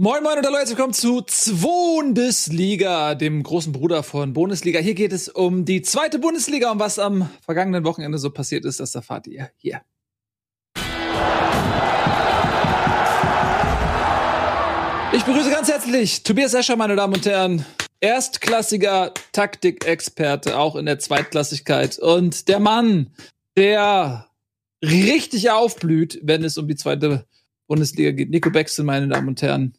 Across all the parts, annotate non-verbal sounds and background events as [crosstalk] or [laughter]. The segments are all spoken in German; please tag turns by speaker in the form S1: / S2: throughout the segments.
S1: Moin Moin und hallo, herzlich willkommen zu Bundesliga, dem großen Bruder von Bundesliga. Hier geht es um die zweite Bundesliga und was am vergangenen Wochenende so passiert ist, das erfahrt ihr hier. Ich begrüße ganz herzlich Tobias Escher, meine Damen und Herren. Erstklassiger Taktikexperte, auch in der Zweitklassigkeit. Und der Mann, der richtig aufblüht, wenn es um die zweite Bundesliga geht. Nico Bexel, meine Damen und Herren.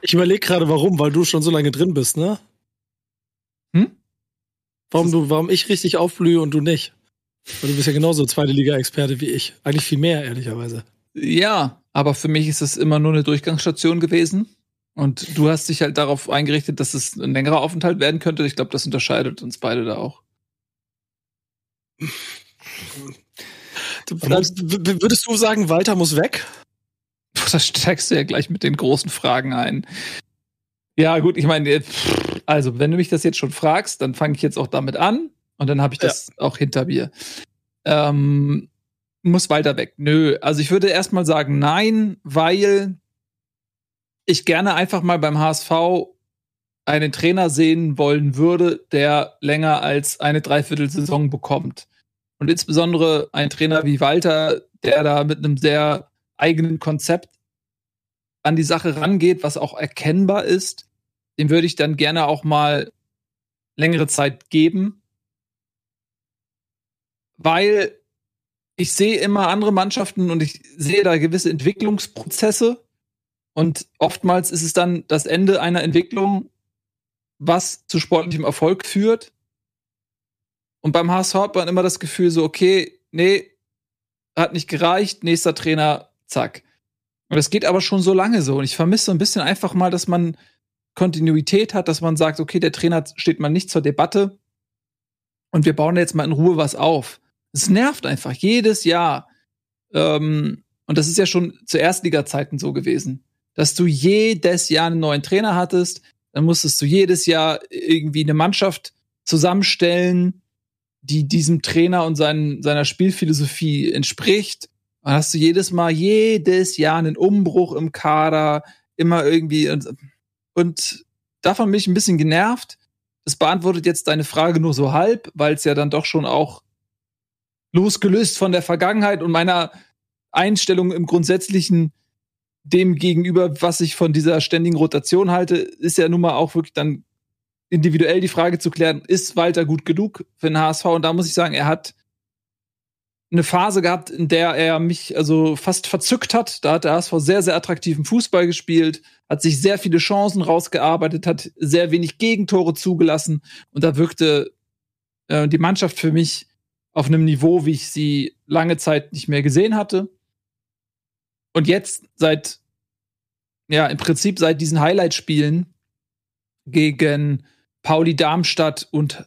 S2: Ich überlege gerade, warum, weil du schon so lange drin bist, ne? Hm? Warum du, warum ich richtig aufblühe und du nicht? Weil du bist ja genauso zweite Liga-Experte wie ich. Eigentlich viel mehr, ehrlicherweise.
S1: Ja, aber für mich ist es immer nur eine Durchgangsstation gewesen. Und du hast dich halt darauf eingerichtet, dass es ein längerer Aufenthalt werden könnte. Ich glaube, das unterscheidet uns beide da auch. [laughs]
S2: Würdest du sagen, Walter muss weg? [laughs]
S1: Da steigst du ja gleich mit den großen Fragen ein. Ja, gut, ich meine, also, wenn du mich das jetzt schon fragst, dann fange ich jetzt auch damit an und dann habe ich das ja. auch hinter mir. Ähm, muss Walter weg? Nö, also ich würde erstmal sagen, nein, weil ich gerne einfach mal beim HSV einen Trainer sehen wollen würde, der länger als eine Dreiviertelsaison bekommt. Und insbesondere ein Trainer wie Walter, der da mit einem sehr eigenen Konzept an die Sache rangeht, was auch erkennbar ist, dem würde ich dann gerne auch mal längere Zeit geben. Weil ich sehe immer andere Mannschaften und ich sehe da gewisse Entwicklungsprozesse. Und oftmals ist es dann das Ende einer Entwicklung, was zu sportlichem Erfolg führt. Und beim HSV hat man immer das Gefühl so, okay, nee, hat nicht gereicht, nächster Trainer, zack. Und das geht aber schon so lange so. Und ich vermisse so ein bisschen einfach mal, dass man Kontinuität hat, dass man sagt, okay, der Trainer steht mal nicht zur Debatte und wir bauen jetzt mal in Ruhe was auf. Es nervt einfach jedes Jahr. Ähm, und das ist ja schon zu Erstliga-Zeiten so gewesen, dass du jedes Jahr einen neuen Trainer hattest, dann musstest du jedes Jahr irgendwie eine Mannschaft zusammenstellen, die diesem Trainer und seinen, seiner Spielphilosophie entspricht. Dann hast du jedes Mal, jedes Jahr einen Umbruch im Kader, immer irgendwie und, und davon bin ich ein bisschen genervt. Das beantwortet jetzt deine Frage nur so halb, weil es ja dann doch schon auch losgelöst von der Vergangenheit und meiner Einstellung im Grundsätzlichen dem gegenüber, was ich von dieser ständigen Rotation halte, ist ja nun mal auch wirklich dann individuell die Frage zu klären, ist Walter gut genug für den HSV? Und da muss ich sagen, er hat eine Phase gehabt, in der er mich also fast verzückt hat. Da hat der HSV sehr, sehr attraktiven Fußball gespielt, hat sich sehr viele Chancen rausgearbeitet, hat sehr wenig Gegentore zugelassen und da wirkte äh, die Mannschaft für mich auf einem Niveau, wie ich sie lange Zeit nicht mehr gesehen hatte. Und jetzt seit, ja, im Prinzip seit diesen Highlight-Spielen gegen Pauli Darmstadt und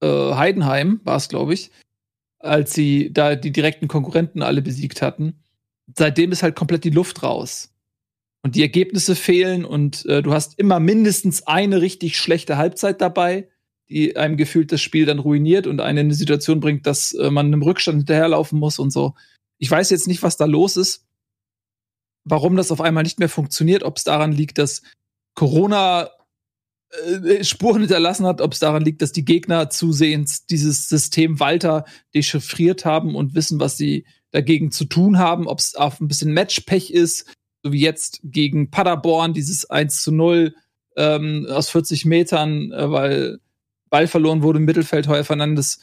S1: äh, Heidenheim war es, glaube ich, als sie da die direkten Konkurrenten alle besiegt hatten. Seitdem ist halt komplett die Luft raus. Und die Ergebnisse fehlen und äh, du hast immer mindestens eine richtig schlechte Halbzeit dabei, die einem gefühlt das Spiel dann ruiniert und einen in eine Situation bringt, dass äh, man einem Rückstand hinterherlaufen muss und so. Ich weiß jetzt nicht, was da los ist, warum das auf einmal nicht mehr funktioniert, ob es daran liegt, dass Corona Spuren hinterlassen hat, ob es daran liegt, dass die Gegner zusehends dieses System Walter dechiffriert haben und wissen, was sie dagegen zu tun haben, ob es auf ein bisschen Matchpech ist, so wie jetzt gegen Paderborn, dieses 1 zu 0 ähm, aus 40 Metern, äh, weil Ball verloren wurde im Mittelfeld, Heuer Fernandes,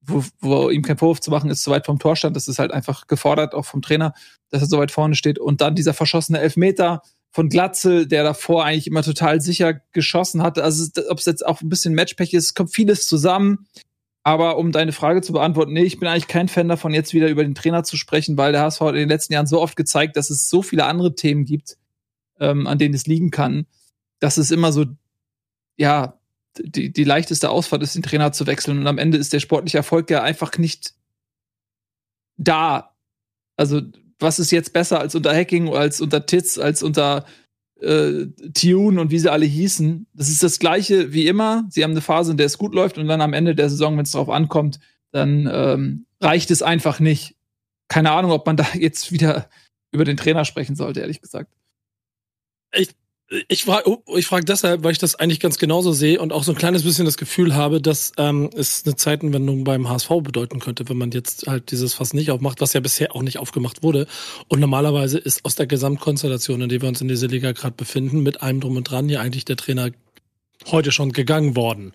S1: wo, wo ihm kein Vorwurf zu machen ist, zu weit vom Tor stand. Das ist halt einfach gefordert, auch vom Trainer, dass er so weit vorne steht. Und dann dieser verschossene Elfmeter, von Glatzel, der davor eigentlich immer total sicher geschossen hatte. Also, ob es jetzt auch ein bisschen Matchpech ist, kommt vieles zusammen. Aber um deine Frage zu beantworten, nee, ich bin eigentlich kein Fan davon, jetzt wieder über den Trainer zu sprechen, weil der HSV hat in den letzten Jahren so oft gezeigt, dass es so viele andere Themen gibt, ähm, an denen es liegen kann, dass es immer so, ja, die, die leichteste Ausfahrt ist, den Trainer zu wechseln. Und am Ende ist der sportliche Erfolg ja einfach nicht da. Also was ist jetzt besser als unter Hacking, als unter Tits, als unter äh, Tune und wie sie alle hießen. Das ist das gleiche wie immer. Sie haben eine Phase, in der es gut läuft und dann am Ende der Saison, wenn es darauf ankommt, dann ähm, reicht es einfach nicht. Keine Ahnung, ob man da jetzt wieder über den Trainer sprechen sollte, ehrlich gesagt.
S2: Ich, ich frage oh, ich frag deshalb, weil ich das eigentlich ganz genauso sehe und auch so ein kleines bisschen das Gefühl habe, dass ähm, es eine Zeitenwendung beim HSV bedeuten könnte, wenn man jetzt halt dieses Fass nicht aufmacht, was ja bisher auch nicht aufgemacht wurde. Und normalerweise ist aus der Gesamtkonstellation, in der wir uns in dieser Liga gerade befinden, mit einem drum und dran ja eigentlich der Trainer heute schon gegangen worden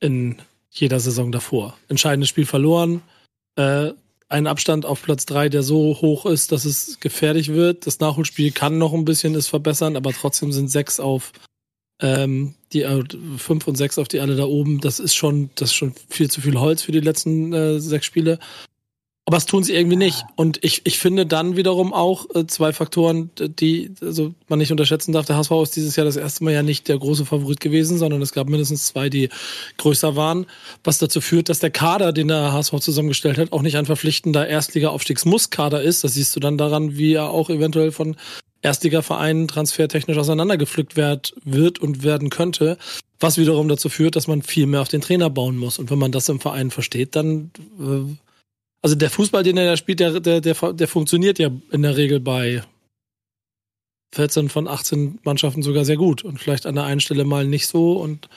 S2: in jeder Saison davor. Entscheidendes Spiel verloren, äh, ein Abstand auf Platz drei, der so hoch ist, dass es gefährlich wird. Das Nachholspiel kann noch ein bisschen es verbessern, aber trotzdem sind sechs auf ähm, die äh, fünf und sechs auf die alle da oben. Das ist schon, das ist schon viel zu viel Holz für die letzten äh, sechs Spiele. Aber es tun sie irgendwie nicht. Und ich, ich finde dann wiederum auch äh, zwei Faktoren, die also man nicht unterschätzen darf. Der HSV ist dieses Jahr das erste Mal ja nicht der große Favorit gewesen, sondern es gab mindestens zwei, die größer waren, was dazu führt, dass der Kader, den der HSV zusammengestellt hat, auch nicht ein verpflichtender Erstliga-Aufstiegsmusskader ist. Das siehst du dann daran, wie er auch eventuell von Erstligavereinen transfertechnisch auseinandergepflückt wird, wird und werden könnte, was wiederum dazu führt, dass man viel mehr auf den Trainer bauen muss. Und wenn man das im Verein versteht, dann äh, also der Fußball, den er da spielt, der, der, der, der funktioniert ja in der Regel bei 14 von 18 Mannschaften sogar sehr gut und vielleicht an der einen Stelle mal nicht so und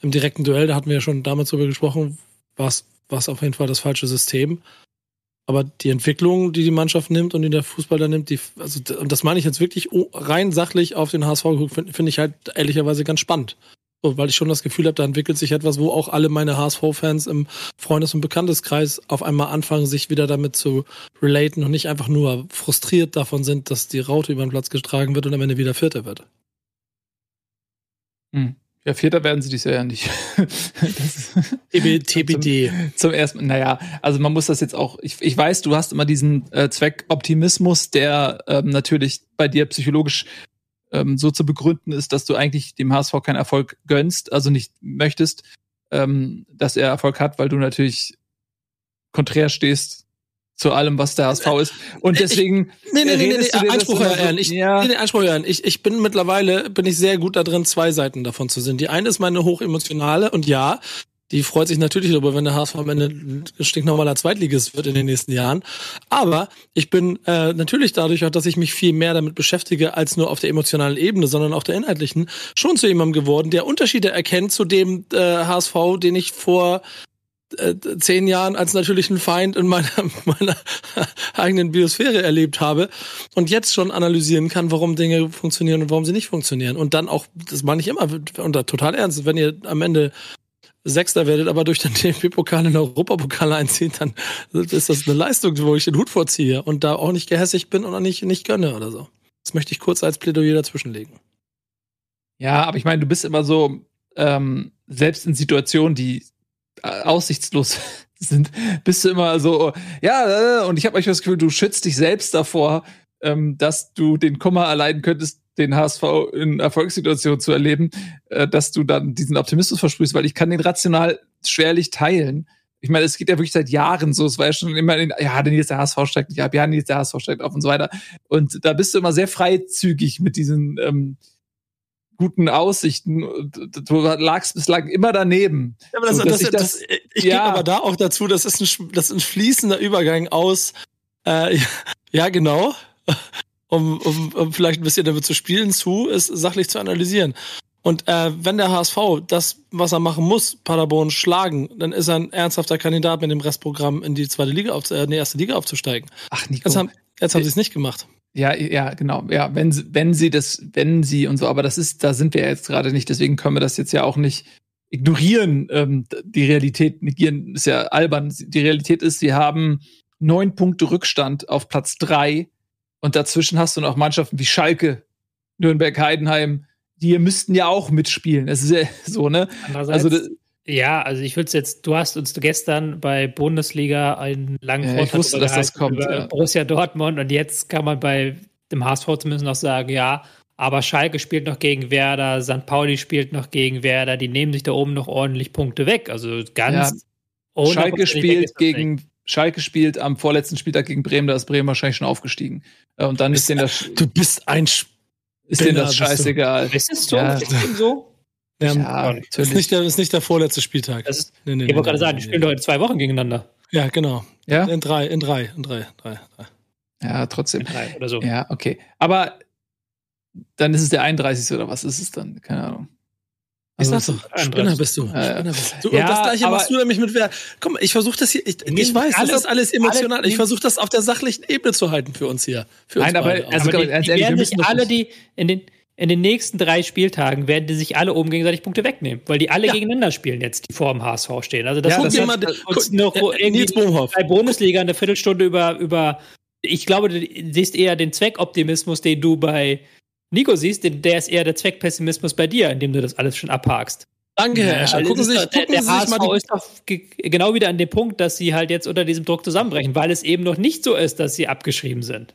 S2: im direkten Duell, da hatten wir ja schon damals drüber gesprochen, war es auf jeden Fall das falsche System. Aber die Entwicklung, die die Mannschaft nimmt und die der Fußball da nimmt, die, also, und das meine ich jetzt wirklich rein sachlich auf den HSV geguckt, finde find ich halt ehrlicherweise ganz spannend weil ich schon das Gefühl habe, da entwickelt sich etwas, wo auch alle meine HSV-Fans im Freundes- und Bekannteskreis auf einmal anfangen, sich wieder damit zu relaten und nicht einfach nur frustriert davon sind, dass die Raute über den Platz getragen wird und am Ende wieder Vierter wird.
S1: Hm. Ja, Vierter werden sie dieses Jahr ja nicht. [laughs]
S2: TBD. [laughs]
S1: Zum, zum, ersten naja, also man muss das jetzt auch, ich, ich weiß, du hast immer diesen äh, Zweckoptimismus, der ähm, natürlich bei dir psychologisch ähm, so zu begründen ist, dass du eigentlich dem HSV keinen Erfolg gönnst, also nicht möchtest, ähm, dass er Erfolg hat, weil du natürlich konträr stehst zu allem, was der HSV ist. Und deswegen.
S2: Ich, nee, nee, nee, nee, nee Einspruch hören. Ich, ja. nee, nee, Einspruch hören. Ich, ich bin mittlerweile, bin ich sehr gut da drin, zwei Seiten davon zu sehen. Die eine ist meine hochemotionale und ja, die freut sich natürlich darüber, wenn der HSV am Ende stinknormaler Zweitligist wird in den nächsten Jahren. Aber ich bin äh, natürlich dadurch auch, dass ich mich viel mehr damit beschäftige, als nur auf der emotionalen Ebene, sondern auch der inhaltlichen, schon zu jemandem geworden, der Unterschiede erkennt zu dem äh, HSV, den ich vor äh, zehn Jahren als natürlichen Feind in meiner, [laughs] meiner eigenen Biosphäre erlebt habe und jetzt schon analysieren kann, warum Dinge funktionieren und warum sie nicht funktionieren. Und dann auch, das meine ich immer, da total ernst, wenn ihr am Ende Sechster werdet, aber durch den [laughs] DFB-Pokal in den Europapokal einzieht, dann ist das eine Leistung, wo ich den Hut vorziehe und da auch nicht gehässig bin und auch nicht, nicht gönne oder so. Das möchte ich kurz als Plädoyer dazwischenlegen.
S1: Ja, aber ich meine, du bist immer so, ähm, selbst in Situationen, die äh, aussichtslos [laughs] sind, bist du immer so, ja, äh, und ich habe euch das Gefühl, du schützt dich selbst davor, ähm, dass du den Kummer erleiden könntest, den HSV in Erfolgssituationen zu erleben, äh, dass du dann diesen Optimismus versprühst, weil ich kann den rational schwerlich teilen. Ich meine, es geht ja wirklich seit Jahren so. Es war ja schon immer, in, ja, denn jetzt der HSV steigt nicht ab, ja, denn jetzt der HSV steigt auf und so weiter. Und da bist du immer sehr freizügig mit diesen ähm, guten Aussichten. Du lagst bislang immer daneben.
S2: Ja, aber das, so, das, ich, das, das, ich ja. gebe aber da auch dazu, das ist ein, das ist ein fließender Übergang aus, äh, [laughs] ja, genau um, um, um vielleicht ein bisschen damit zu spielen, zu es sachlich zu analysieren. Und äh, wenn der HSV das, was er machen muss, Paderborn schlagen, dann ist er ein ernsthafter Kandidat mit dem Restprogramm in die zweite Liga auf, äh, in die erste Liga aufzusteigen. Ach, Nico. Jetzt haben, jetzt haben sie es nicht gemacht.
S1: Ja, ja, genau. Ja, wenn, wenn sie das, wenn sie und so, aber das ist, da sind wir jetzt gerade nicht, deswegen können wir das jetzt ja auch nicht ignorieren. Ähm, die Realität negieren ist ja albern. Die Realität ist, sie haben neun Punkte Rückstand auf Platz drei und dazwischen hast du noch Mannschaften wie Schalke, Nürnberg, Heidenheim, die müssten ja auch mitspielen. Es ist ja [laughs] so, ne?
S3: Also, ja, also ich würde es jetzt, du hast uns gestern bei Bundesliga einen langen
S1: ja, Vortrag ich wusste, dass das kommt,
S3: über
S1: ja.
S3: Borussia Dortmund und jetzt kann man bei dem HSV zumindest noch sagen, ja, aber Schalke spielt noch gegen Werder, St. Pauli spielt noch gegen Werder, die nehmen sich da oben noch ordentlich Punkte weg. Also ganz
S1: ja. Schalke spielt gegen Schalke spielt am vorletzten Spieltag gegen Bremen, da ist Bremen wahrscheinlich schon aufgestiegen. Äh, und dann ist denen das.
S2: Du bist ein Spinner,
S1: Ist denen das scheißegal.
S3: Ist es so? Ja. Ist es so?
S2: Ja, ja natürlich. Ist nicht, der, ist nicht der vorletzte Spieltag.
S3: Das ist, nee, nee, ich wollte gerade sagen, die spielen doch in zwei Wochen gegeneinander.
S2: Ja, genau. Ja? In drei, in drei, in drei, drei, drei.
S1: Ja, trotzdem.
S3: Oder so.
S1: Ja, okay. Aber dann ist es der 31. oder was ist es dann? Keine Ahnung.
S2: Also, ist das so? Spinner bist du.
S1: Äh,
S2: Spinner bist du. Ja, und das gleiche machst du nämlich mit wer. Komm, ich versuche das hier. Ich, ich weiß, alle, das ist alles emotional. Alle, ich versuche das auf der sachlichen Ebene zu halten für uns hier. Für
S3: Nein, aber, also, aber die, die ehrlich, werden sich alle, die in den in den nächsten drei Spieltagen werden die sich alle oben gegenseitig Punkte wegnehmen, weil die alle ja. gegeneinander spielen jetzt, die vor dem HSV stehen. Also das, ja, das
S2: uns noch ja, irgendwie
S3: bei Bundesliga eine Viertelstunde über, über, ich glaube, du siehst eher den Zweckoptimismus, den du bei Nico siehst, der ist eher der Zweckpessimismus bei dir, indem du das alles schon abhakst.
S2: Danke, Herr Escher. Gucken Sie sich,
S3: gucken der, der Sie sich mal die ist doch genau wieder an dem Punkt, dass sie halt jetzt unter diesem Druck zusammenbrechen, weil es eben noch nicht so ist, dass sie abgeschrieben sind.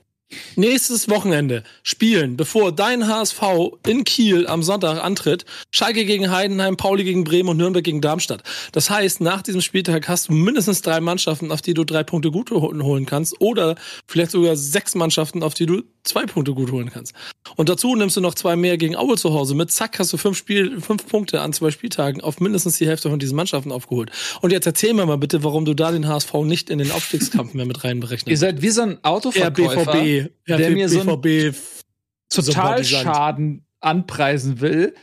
S2: Nächstes Wochenende spielen, bevor dein HSV in Kiel am Sonntag antritt, Schalke gegen Heidenheim, Pauli gegen Bremen und Nürnberg gegen Darmstadt. Das heißt, nach diesem Spieltag hast du mindestens drei Mannschaften, auf die du drei Punkte gut holen kannst, oder vielleicht sogar sechs Mannschaften, auf die du zwei Punkte gut holen kannst. Und dazu nimmst du noch zwei mehr gegen Aue zu Hause. Mit zack hast du fünf, Spiel, fünf Punkte an zwei Spieltagen auf mindestens die Hälfte von diesen Mannschaften aufgeholt. Und jetzt erzähl mir mal bitte, warum du da den HSV nicht in den Aufstiegskampf mehr mit reinberechnest.
S1: Ihr seid wie so ein Autoverkäufer,
S2: BVB,
S1: der mir so einen Totalschaden anpreisen will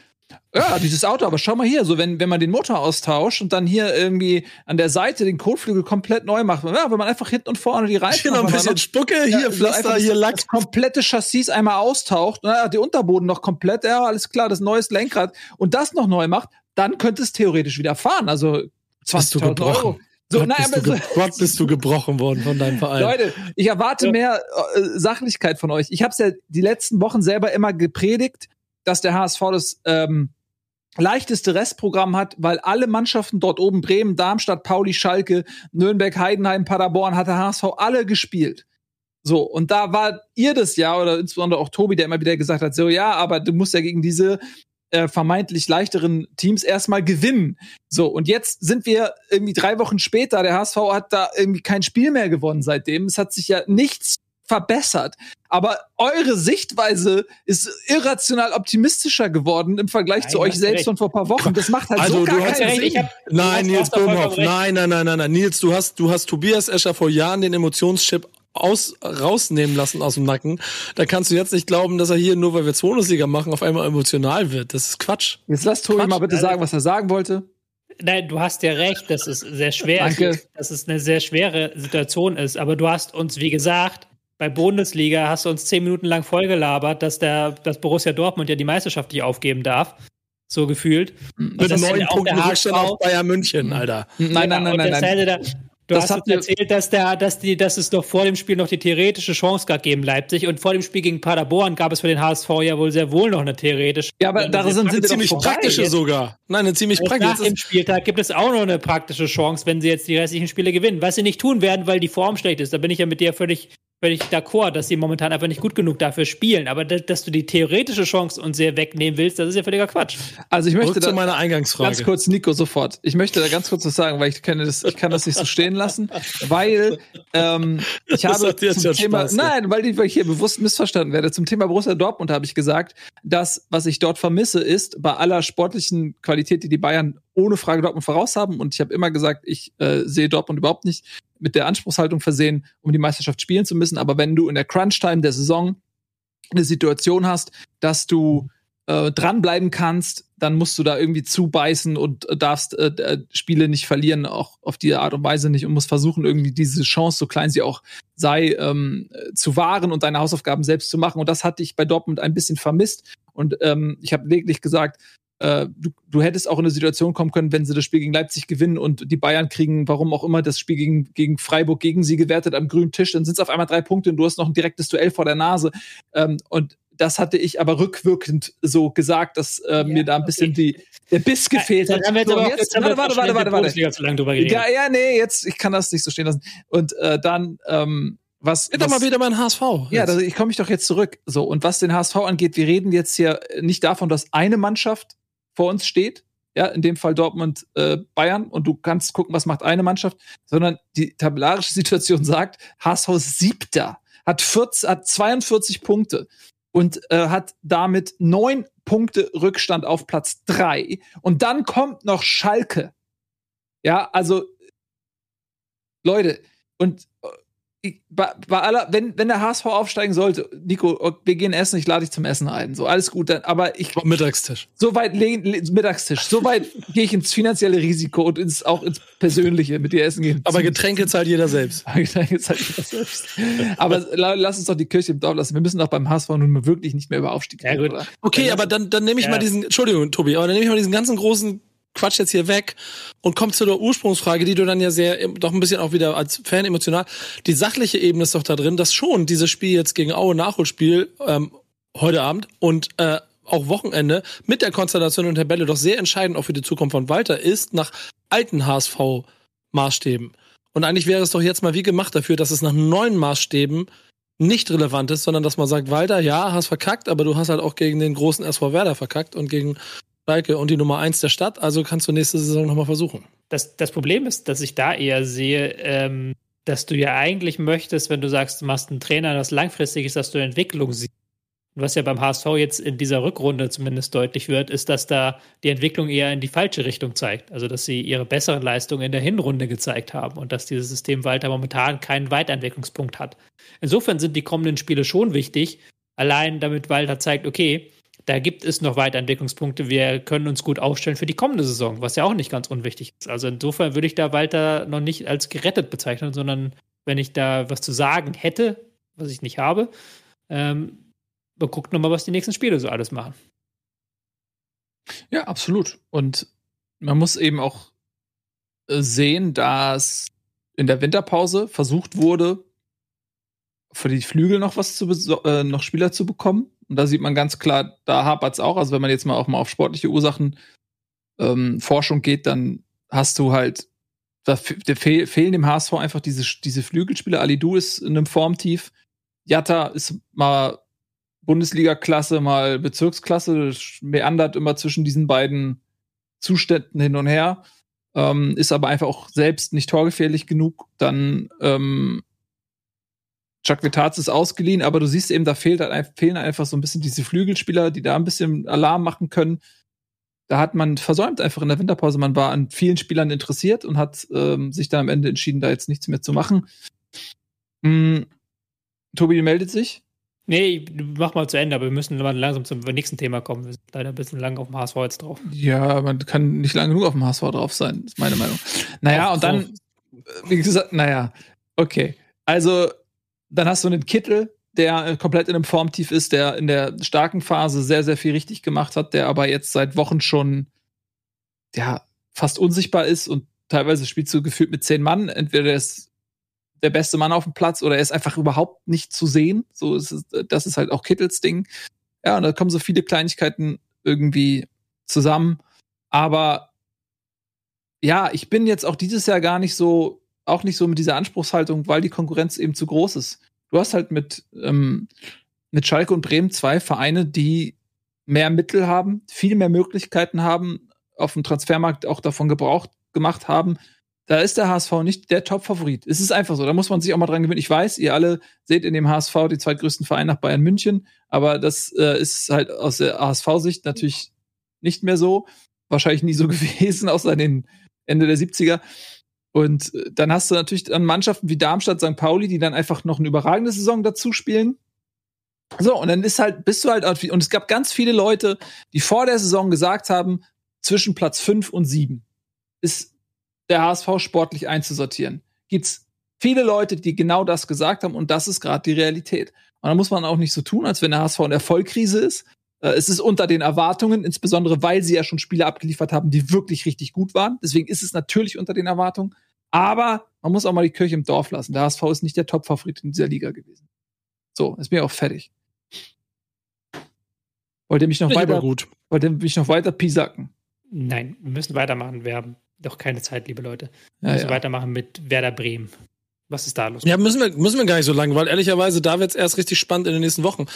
S1: ja, dieses Auto, aber schau mal hier, so wenn, wenn man den Motor austauscht und dann hier irgendwie an der Seite den Kotflügel komplett neu macht, ja, wenn man einfach hinten und vorne die Reifen
S2: noch ein bisschen Spucke, hier ja, Pflaster, hier Lack. Das
S1: komplette Chassis einmal austaucht, na, der Unterboden noch komplett, ja, alles klar, das neues Lenkrad und das noch neu macht, dann könnte es theoretisch wieder fahren. Also 20.000 Euro.
S2: So, Gott, nein, bist du, Gott, bist du gebrochen worden von deinem Verein.
S1: Leute, ich erwarte ja. mehr äh, Sachlichkeit von euch. Ich habe es ja die letzten Wochen selber immer gepredigt, dass der HSV das ähm, leichteste Restprogramm hat, weil alle Mannschaften dort oben, Bremen, Darmstadt, Pauli, Schalke, Nürnberg, Heidenheim, Paderborn, hat der HSV alle gespielt. So, und da war ihr das ja, oder insbesondere auch Tobi, der immer wieder gesagt hat, so, ja, aber du musst ja gegen diese äh, vermeintlich leichteren Teams erstmal gewinnen. So, und jetzt sind wir irgendwie drei Wochen später, der HSV hat da irgendwie kein Spiel mehr gewonnen seitdem. Es hat sich ja nichts verbessert. Aber eure Sichtweise ist irrational optimistischer geworden im Vergleich nein, zu euch selbst recht. von vor paar Wochen. Das macht halt also, so gar keinen Sinn. Hab,
S2: nein, Nils Bohmhoff, nein, nein, nein, nein, nein. Nils, du hast, du hast Tobias Escher vor Jahren den Emotionschip aus, rausnehmen lassen aus dem Nacken. Da kannst du jetzt nicht glauben, dass er hier, nur weil wir Bundesliga machen, auf einmal emotional wird. Das ist Quatsch.
S1: Jetzt lass Tobi mal bitte sagen, was er sagen wollte.
S3: Nein, du hast ja recht, dass es sehr schwer Danke. ist, dass es eine sehr schwere Situation ist. Aber du hast uns, wie gesagt, bei Bundesliga hast du uns zehn Minuten lang vollgelabert, dass der, dass Borussia Dortmund ja die Meisterschaft nicht aufgeben darf. So gefühlt.
S2: Mit neun Punkten Rückstand auf Bayern München, Alter.
S1: Nein, nein, nein, nein, nein.
S3: Du das hast uns erzählt, dass, der, dass, die, dass es doch vor dem Spiel noch die theoretische Chance gab gegen Leipzig und vor dem Spiel gegen Paderborn gab es für den HSV ja wohl sehr wohl noch eine theoretische.
S2: Ja, aber da sind sie ziemlich praktische jetzt. sogar. Nein, eine ziemlich praktische.
S3: Nach dem Spieltag gibt es auch noch eine praktische Chance, wenn sie jetzt die restlichen Spiele gewinnen. Was sie nicht tun werden, weil die Form schlecht ist. Da bin ich ja mit dir völlig völlig d'accord, dass sie momentan einfach nicht gut genug dafür spielen. Aber dass du die theoretische Chance uns sehr wegnehmen willst, das ist ja völliger Quatsch.
S1: Also ich möchte
S2: da zu meiner Eingangsfrage.
S1: Ganz kurz, Nico, sofort. Ich möchte da ganz kurz was sagen, weil ich kann das, ich kann das nicht so stehen lassen, weil ähm, ich habe zum Thema, Spaß, nein, weil ich, weil ich hier bewusst missverstanden werde. Zum Thema Borussia Dortmund habe ich gesagt, dass was ich dort vermisse ist, bei aller sportlichen Qualität, die die Bayern ohne Frage Dortmund voraus haben. Und ich habe immer gesagt, ich äh, sehe Dortmund überhaupt nicht mit der Anspruchshaltung versehen, um die Meisterschaft spielen zu müssen. Aber wenn du in der Crunch-Time der Saison eine Situation hast, dass du äh, dranbleiben kannst, dann musst du da irgendwie zubeißen und äh, darfst äh, äh, Spiele nicht verlieren, auch auf die Art und Weise nicht und musst versuchen, irgendwie diese Chance, so klein sie auch sei, ähm, zu wahren und deine Hausaufgaben selbst zu machen. Und das hatte ich bei Dortmund ein bisschen vermisst. Und ähm, ich habe lediglich gesagt, äh, du, du hättest auch in eine Situation kommen können, wenn sie das Spiel gegen Leipzig gewinnen und die Bayern kriegen, warum auch immer, das Spiel gegen, gegen Freiburg gegen sie gewertet am grünen Tisch, dann sind es auf einmal drei Punkte und du hast noch ein direktes Duell vor der Nase. Ähm, und das hatte ich aber rückwirkend so gesagt, dass äh, ja, mir da ein bisschen okay. die, der Biss gefehlt hat. Haben wir jetzt so, aber jetzt, warte, warte, warte, warte, warte. Zu lange drüber ja, ja, nee, jetzt, ich kann das nicht so stehen lassen. Und äh, dann, ähm, was.
S2: Wird doch mal wieder mein HSV.
S1: Jetzt. Ja, also ich komme mich doch jetzt zurück. So, und was den HSV angeht, wir reden jetzt hier nicht davon, dass eine Mannschaft vor uns steht, ja, in dem Fall Dortmund äh, Bayern und du kannst gucken, was macht eine Mannschaft, sondern die tabellarische [laughs] Situation sagt, HSV siebter, hat, 40, hat 42 Punkte und äh, hat damit neun Punkte Rückstand auf Platz drei und dann kommt noch Schalke. Ja, also Leute, und äh, bei, bei aller, wenn, wenn der HSV aufsteigen sollte, Nico, wir gehen essen, ich lade dich zum Essen ein. So, alles gut, dann, aber ich.
S2: Mittagstisch.
S1: So weit, Mittagstisch. So weit [laughs] gehe ich ins finanzielle Risiko und ins, auch ins Persönliche mit dir essen gehen.
S2: Aber Getränke zahlt jeder selbst. [laughs] Getränke zahlt jeder
S1: selbst. aber lass uns doch die Kirche im Dorf lassen. Wir müssen doch beim HSV nun wirklich nicht mehr über Aufstieg
S2: reden. Ja. Okay, aber dann, dann nehme ich ja. mal diesen, Entschuldigung, Tobi, aber dann nehme ich mal diesen ganzen großen Quatsch jetzt hier weg und kommt zu der Ursprungsfrage, die du dann ja sehr, doch ein bisschen auch wieder als Fan emotional. Die sachliche Ebene ist doch da drin, dass schon dieses Spiel jetzt gegen Aue Nachholspiel ähm, heute Abend und äh, auch Wochenende mit der Konstellation und Tabelle doch sehr entscheidend auch für die Zukunft von Walter ist nach alten HSV-Maßstäben. Und eigentlich wäre es doch jetzt mal wie gemacht dafür, dass es nach neuen Maßstäben nicht relevant ist, sondern dass man sagt, Walter, ja, hast verkackt, aber du hast halt auch gegen den großen SV Werder verkackt und gegen Schalke und die Nummer eins der Stadt, also kannst du nächste Saison nochmal versuchen.
S3: Das, das Problem ist, dass ich da eher sehe, ähm, dass du ja eigentlich möchtest, wenn du sagst, du machst einen Trainer, das langfristig ist, dass du Entwicklung siehst. Und was ja beim HSV jetzt in dieser Rückrunde zumindest deutlich wird, ist, dass da die Entwicklung eher in die falsche Richtung zeigt. Also, dass sie ihre besseren Leistungen in der Hinrunde gezeigt haben und dass dieses System Walter momentan keinen Weiterentwicklungspunkt hat. Insofern sind die kommenden Spiele schon wichtig, allein damit Walter zeigt, okay, da gibt es noch Weiterentwicklungspunkte. Wir können uns gut aufstellen für die kommende Saison, was ja auch nicht ganz unwichtig ist. Also insofern würde ich da Walter noch nicht als gerettet bezeichnen, sondern wenn ich da was zu sagen hätte, was ich nicht habe, ähm, guckt nochmal, was die nächsten Spiele so alles machen.
S1: Ja, absolut. Und man muss eben auch äh, sehen, dass in der Winterpause versucht wurde, für die Flügel noch was zu äh, noch Spieler zu bekommen. Und da sieht man ganz klar, da hapert es auch. Also wenn man jetzt mal auch mal auf sportliche Ursachen ähm, Forschung geht, dann hast du halt, da fe fehlen dem HSV einfach diese, diese Flügelspieler. Ali Du ist in einem Formtief. Jatta ist mal Bundesliga-Klasse, mal Bezirksklasse, meandert immer zwischen diesen beiden Zuständen hin und her. Ähm, ist aber einfach auch selbst nicht torgefährlich genug. Dann ähm, Chuck Vitaz ist ausgeliehen, aber du siehst eben, da fehlt halt, fehlen einfach so ein bisschen diese Flügelspieler, die da ein bisschen Alarm machen können. Da hat man versäumt einfach in der Winterpause. Man war an vielen Spielern interessiert und hat ähm, sich dann am Ende entschieden, da jetzt nichts mehr zu machen. Hm. Tobi meldet sich.
S3: Nee, mach mal zu Ende, aber wir müssen langsam zum nächsten Thema kommen. Wir sind leider ein bisschen lang auf dem HSV jetzt drauf.
S1: Ja, man kann nicht lang genug auf dem HSV drauf sein, ist meine Meinung. Naja, und dann, wie gesagt, naja, okay. Also, dann hast du einen Kittel, der äh, komplett in einem Formtief ist, der in der starken Phase sehr, sehr viel richtig gemacht hat, der aber jetzt seit Wochen schon ja, fast unsichtbar ist und teilweise spielst du gefühlt mit zehn Mann. Entweder der ist der beste Mann auf dem Platz oder er ist einfach überhaupt nicht zu sehen. So ist es, das ist halt auch Kittels Ding. Ja, und da kommen so viele Kleinigkeiten irgendwie zusammen. Aber ja, ich bin jetzt auch dieses Jahr gar nicht so auch nicht so mit dieser Anspruchshaltung, weil die Konkurrenz eben zu groß ist. Du hast halt mit, ähm, mit Schalke und Bremen zwei Vereine, die mehr Mittel haben, viel mehr Möglichkeiten haben, auf dem Transfermarkt auch davon Gebrauch gemacht haben. Da ist der HSV nicht der Top-Favorit. Es ist einfach so. Da muss man sich auch mal dran gewöhnen. Ich weiß, ihr alle seht in dem HSV die zweitgrößten Vereine nach Bayern München, aber das äh, ist halt aus der HSV-Sicht natürlich nicht mehr so. Wahrscheinlich nie so [laughs] gewesen, außer den Ende der 70er. Und äh, dann hast du natürlich dann Mannschaften wie Darmstadt, St. Pauli, die dann einfach noch eine überragende Saison dazu spielen. So, und dann ist halt, bist du halt, und es gab ganz viele Leute, die vor der Saison gesagt haben, zwischen Platz 5 und 7 ist der HSV sportlich einzusortieren. Gibt's viele Leute, die genau das gesagt haben und das ist gerade die Realität. Und da muss man auch nicht so tun, als wenn der HSV in der Vollkrise ist. Äh, es ist unter den Erwartungen, insbesondere weil sie ja schon Spiele abgeliefert haben, die wirklich richtig gut waren. Deswegen ist es natürlich unter den Erwartungen. Aber man muss auch mal die Kirche im Dorf lassen. Der HSV ist nicht der Top-Favorit in dieser Liga gewesen. So, ist mir auch fertig. Wollt ihr mich noch ich weiter gut. Wollt ihr mich noch weiter pisacken?
S3: Nein, wir müssen weitermachen. Wir haben doch keine Zeit, liebe Leute. Wir ja, müssen ja. weitermachen mit Werder Bremen. Was ist da los?
S2: Ja, müssen wir, müssen wir gar nicht so lange, weil ehrlicherweise, da wird es erst richtig spannend in den nächsten Wochen.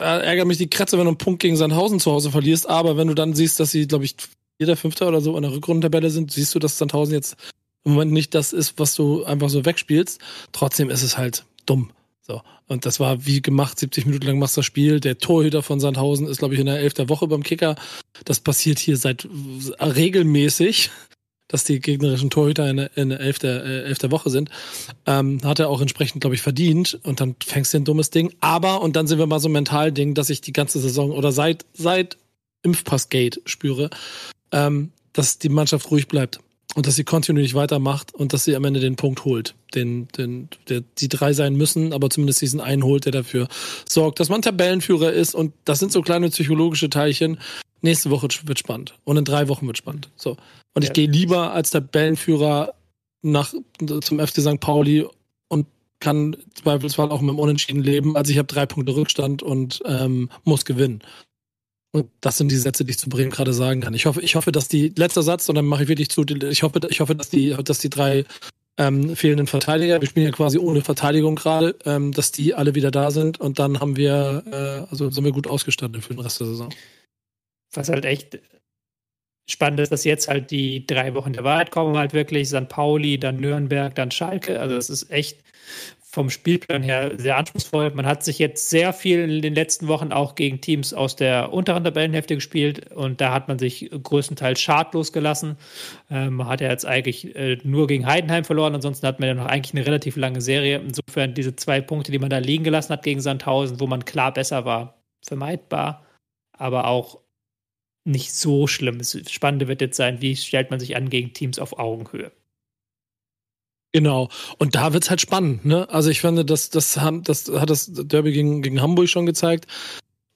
S2: Da ärgert mich die Kretze, wenn du einen Punkt gegen Sandhausen zu Hause verlierst, aber wenn du dann siehst, dass sie, glaube ich, jeder Fünfter oder so in der Rückrundentabelle sind, siehst du, dass Sandhausen jetzt im Moment nicht das ist, was du einfach so wegspielst. Trotzdem ist es halt dumm. So. Und das war wie gemacht, 70 Minuten lang machst du das Spiel. Der Torhüter von Sandhausen ist, glaube ich, in der elfter Woche beim Kicker. Das passiert hier seit regelmäßig. Dass die gegnerischen Torhüter in, in der, äh, elf der Woche sind. Ähm, hat er auch entsprechend, glaube ich, verdient. Und dann fängst du ein dummes Ding. Aber, und dann sind wir mal so ein Mental-Ding, dass ich die ganze Saison oder seit, seit Impfpassgate spüre, ähm, dass die Mannschaft ruhig bleibt und dass sie kontinuierlich weitermacht und dass sie am Ende den Punkt holt, den, den, der, die drei sein müssen, aber zumindest diesen einen holt, der dafür sorgt, dass man Tabellenführer ist und das sind so kleine psychologische Teilchen. Nächste Woche wird spannend und in drei Wochen wird spannend. So und ja. ich gehe lieber als Tabellenführer nach zum FC St. Pauli und kann zweifelsfall auch mit dem Unentschieden leben, als ich habe drei Punkte Rückstand und ähm, muss gewinnen. Und das sind die Sätze, die ich zu Bremen gerade sagen kann. Ich hoffe, ich hoffe, dass die, letzter Satz, und dann mache ich wirklich zu, ich hoffe, ich hoffe, dass die, dass die drei ähm, fehlenden Verteidiger, wir spielen ja quasi ohne Verteidigung gerade, ähm, dass die alle wieder da sind und dann haben wir, äh, also sind wir gut ausgestattet für den Rest der Saison.
S3: Was halt echt spannend ist, dass jetzt halt die drei Wochen der Wahrheit kommen, halt wirklich St. Pauli, dann Nürnberg, dann Schalke. Also es ist echt vom Spielplan her sehr anspruchsvoll. Man hat sich jetzt sehr viel in den letzten Wochen auch gegen Teams aus der unteren Tabellenhälfte gespielt und da hat man sich größtenteils schadlos gelassen. Ähm, man hat ja jetzt eigentlich äh, nur gegen Heidenheim verloren, ansonsten hat man ja noch eigentlich eine relativ lange Serie. Insofern diese zwei Punkte, die man da liegen gelassen hat gegen Sandhausen, wo man klar besser war, vermeidbar, aber auch nicht so schlimm. Das Spannende wird jetzt sein, wie stellt man sich an gegen Teams auf Augenhöhe.
S2: Genau. Und da wird's halt spannend, ne? Also ich finde, das, das, haben, das hat das Derby gegen, gegen Hamburg schon gezeigt,